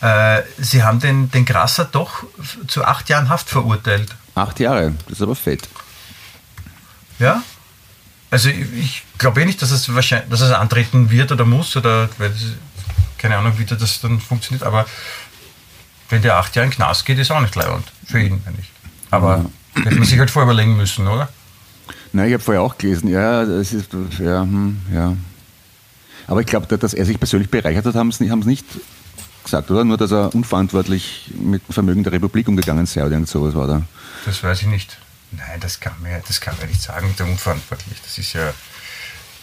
Äh, Sie haben den, den Grasser doch zu acht Jahren Haft verurteilt. Acht Jahre, das ist aber fett. Ja? Also ich, ich glaube eh nicht, dass es wahrscheinlich, dass es antreten wird oder muss oder weil keine Ahnung, wie das dann funktioniert, aber wenn der acht Jahre in Knast geht, ist auch nicht leibend für ihn, meine ich. Aber hätte man sich halt vorüberlegen müssen, oder? Nein, ich habe vorher auch gelesen, ja, das ist, ja, hm, ja. Aber ich glaube, dass er sich persönlich bereichert hat, haben sie haben nicht gesagt, oder? Nur, dass er unverantwortlich mit dem Vermögen der Republik umgegangen sei oder irgend sowas war da. Das weiß ich nicht. Nein, das kann man, ja- das kann man nicht sagen, der unverantwortlich. Das ist ja,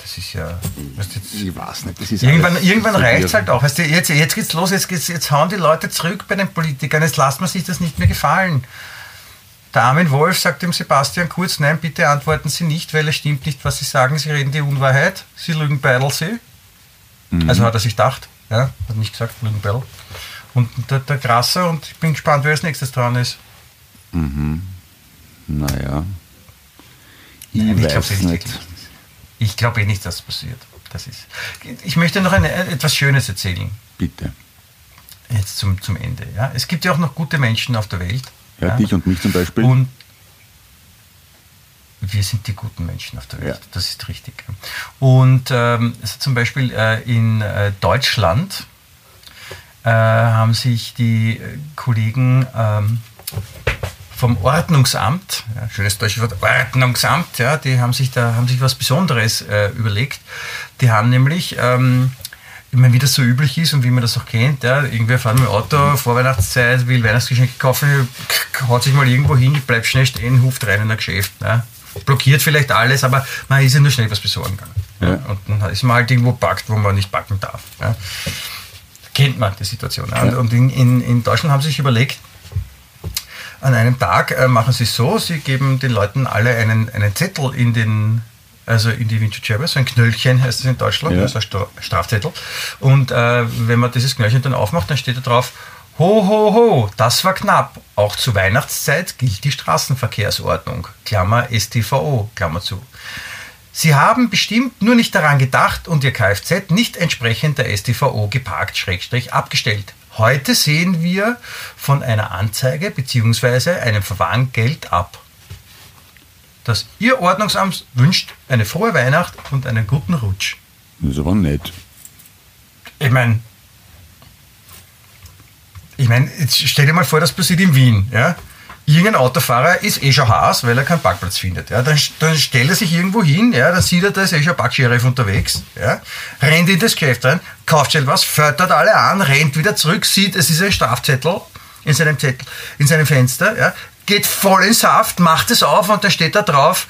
das ist ja, weißt du, Ich weiß nicht, das ist Irgendwann, irgendwann reicht es halt auch. Weißt du, jetzt, jetzt geht's los, jetzt, geht's, jetzt hauen die Leute zurück bei den Politikern, jetzt lasst man sich das nicht mehr gefallen. Der Armin Wolf sagt dem Sebastian Kurz, nein, bitte antworten Sie nicht, weil es stimmt nicht, was Sie sagen, Sie reden die Unwahrheit, Sie lügen beidel Sie. Also hat er sich gedacht, ja, hat nicht gesagt, lügen beidel. Und der, der Grasser, und ich bin gespannt, wer als nächstes dran ist. Naja. Ich Nein, ich eh nicht nicht. Ich glaube eh nicht, dass es passiert. Das ist. Ich möchte noch eine, etwas Schönes erzählen. Bitte. Jetzt zum, zum Ende. Ja? Es gibt ja auch noch gute Menschen auf der Welt. Ja, dich und mich zum Beispiel. Und wir sind die guten Menschen auf der Welt. Ja. Das ist richtig. Und ähm, also zum Beispiel äh, in äh, Deutschland äh, haben sich die äh, Kollegen ähm, vom Ordnungsamt, ja, schönes deutsches Wort, Ordnungsamt, ja, die haben sich da haben sich was Besonderes äh, überlegt. Die haben nämlich, ähm, ich meine, wie das so üblich ist und wie man das auch kennt, ja, irgendwer fährt mit dem Auto, Vorweihnachtszeit, will Weihnachtsgeschenke kaufen, haut sich mal irgendwo hin, bleibt schnell stehen, huft rein in ein Geschäft. Ja. Blockiert vielleicht alles, aber man ist ja nur schnell was besorgen gegangen. Ja. Und dann ist man halt irgendwo packt, wo man nicht packen darf. Ja. Kennt man die Situation. Ja. Und in, in, in Deutschland haben sie sich überlegt, an einem Tag äh, machen sie es so, sie geben den Leuten alle einen, einen Zettel in den, also in die Windschutzscheibe, so ein Knöllchen heißt es in Deutschland, Ja. also ein Stra Strafzettel. Und äh, wenn man dieses Knöllchen dann aufmacht, dann steht da drauf, ho, ho, ho, das war knapp. Auch zur Weihnachtszeit gilt die Straßenverkehrsordnung, Klammer STVO, Klammer zu. Sie haben bestimmt nur nicht daran gedacht und Ihr Kfz nicht entsprechend der StVO geparkt, Schrägstrich abgestellt. Heute sehen wir von einer Anzeige bzw. einem Verwarngeld ab. Das Ihr Ordnungsamt wünscht eine frohe Weihnacht und einen guten Rutsch. Das ist aber nett. Ich meine, ich meine, jetzt stell dir mal vor, das passiert in Wien. Ja? Irgendein Autofahrer ist eh schon Haas, weil er keinen Parkplatz findet. Ja? Dann, dann stellt er sich irgendwo hin, ja? dann sieht er, da ist eh schon ein Parksheriff unterwegs, ja? rennt in das Geschäft rein, kauft schnell was, fördert alle an, rennt wieder zurück, sieht, es ist ein Strafzettel in seinem Zettel, in seinem Fenster, ja? geht voll in Saft, macht es auf und dann steht da drauf,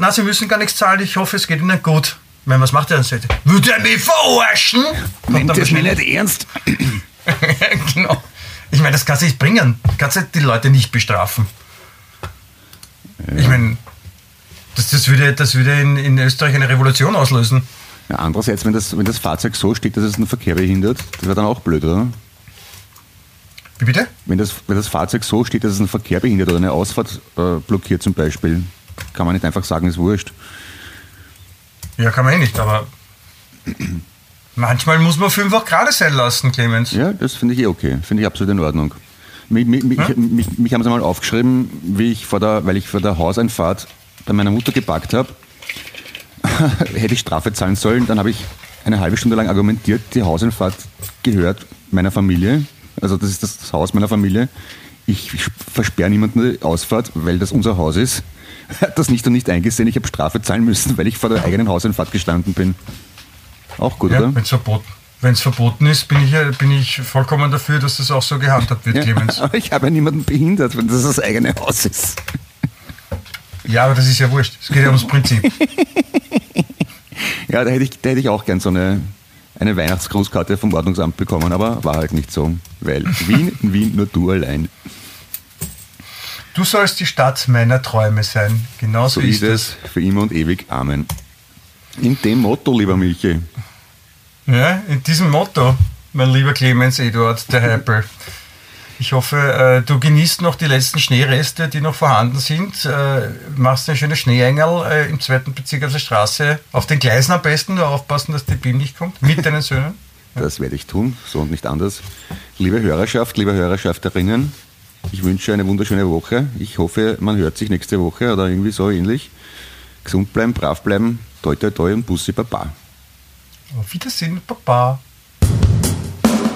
na, Sie müssen gar nichts zahlen, ich hoffe, es geht Ihnen gut. Ich meine, was macht er dann? Würde er mich verarschen? Dann das mir nicht ernst. genau. Ich meine, das kannst du nicht bringen. Du kannst halt die Leute nicht bestrafen. Ich meine, das, das würde, das würde in, in Österreich eine Revolution auslösen. Ja, andererseits, wenn das, wenn das Fahrzeug so steht, dass es den Verkehr behindert, das wäre dann auch blöd, oder? Wie bitte? Wenn das, wenn das Fahrzeug so steht, dass es den Verkehr behindert oder eine Ausfahrt äh, blockiert zum Beispiel, kann man nicht einfach sagen, ist wurscht. Ja, kann man eh nicht, aber manchmal muss man fünf auch gerade sein lassen, Clemens. Ja, das finde ich eh okay. Finde ich absolut in Ordnung. Mich, mich, mich, mich, mich haben sie mal aufgeschrieben, wie ich vor der, weil ich vor der Hauseinfahrt bei meiner Mutter geparkt habe, hätte ich Strafe zahlen sollen. Dann habe ich eine halbe Stunde lang argumentiert, die Hauseinfahrt gehört meiner Familie. Also das ist das Haus meiner Familie. Ich versperre niemanden die Ausfahrt, weil das unser Haus ist. Hat das nicht und nicht eingesehen. Ich habe Strafe zahlen müssen, weil ich vor der eigenen Hauseinfahrt gestanden bin. Auch gut, Ja, oder? wenn es verboten, wenn's verboten ist, bin ich, ja- bin ich vollkommen dafür, dass das auch so gehandhabt wird, Clemens. aber ich habe ja niemanden behindert, wenn das das eigene Haus ist. Ja, aber das ist ja wurscht. Es geht ja ums Prinzip. Ja, da hätte ich, da hätte ich auch gern so eine eine Weihnachtsgrußkarte vom Ordnungsamt bekommen, aber war halt nicht so, weil Wien, in Wien nur du allein. Du sollst die Stadt meiner Träume sein. Genau so, ist es für immer und ewig. Amen. In dem Motto, lieber Milchi. Ja, in diesem Motto, mein lieber Clemens Eduard, der Heipel. Ich hoffe, äh, du genießt noch die letzten Schneereste, die noch vorhanden sind. Äh, Machst eine schöne Schneeengel äh, im zweiten Bezirk auf der Straße. Auf den Gleisen am besten, nur aufpassen, dass die BIM nicht kommt. Mit deinen Söhnen. Das werde ich tun, so und nicht anders. Liebe Hörerschaft, liebe Hörerschafterinnen, ich wünsche eine wunderschöne Woche. Ich hoffe, man hört sich nächste Woche oder irgendwie so ähnlich. Gesund bleiben, brav bleiben, toi toi toi und Bussi Baba. Auf Wiedersehen, Baba.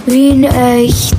Wien echt.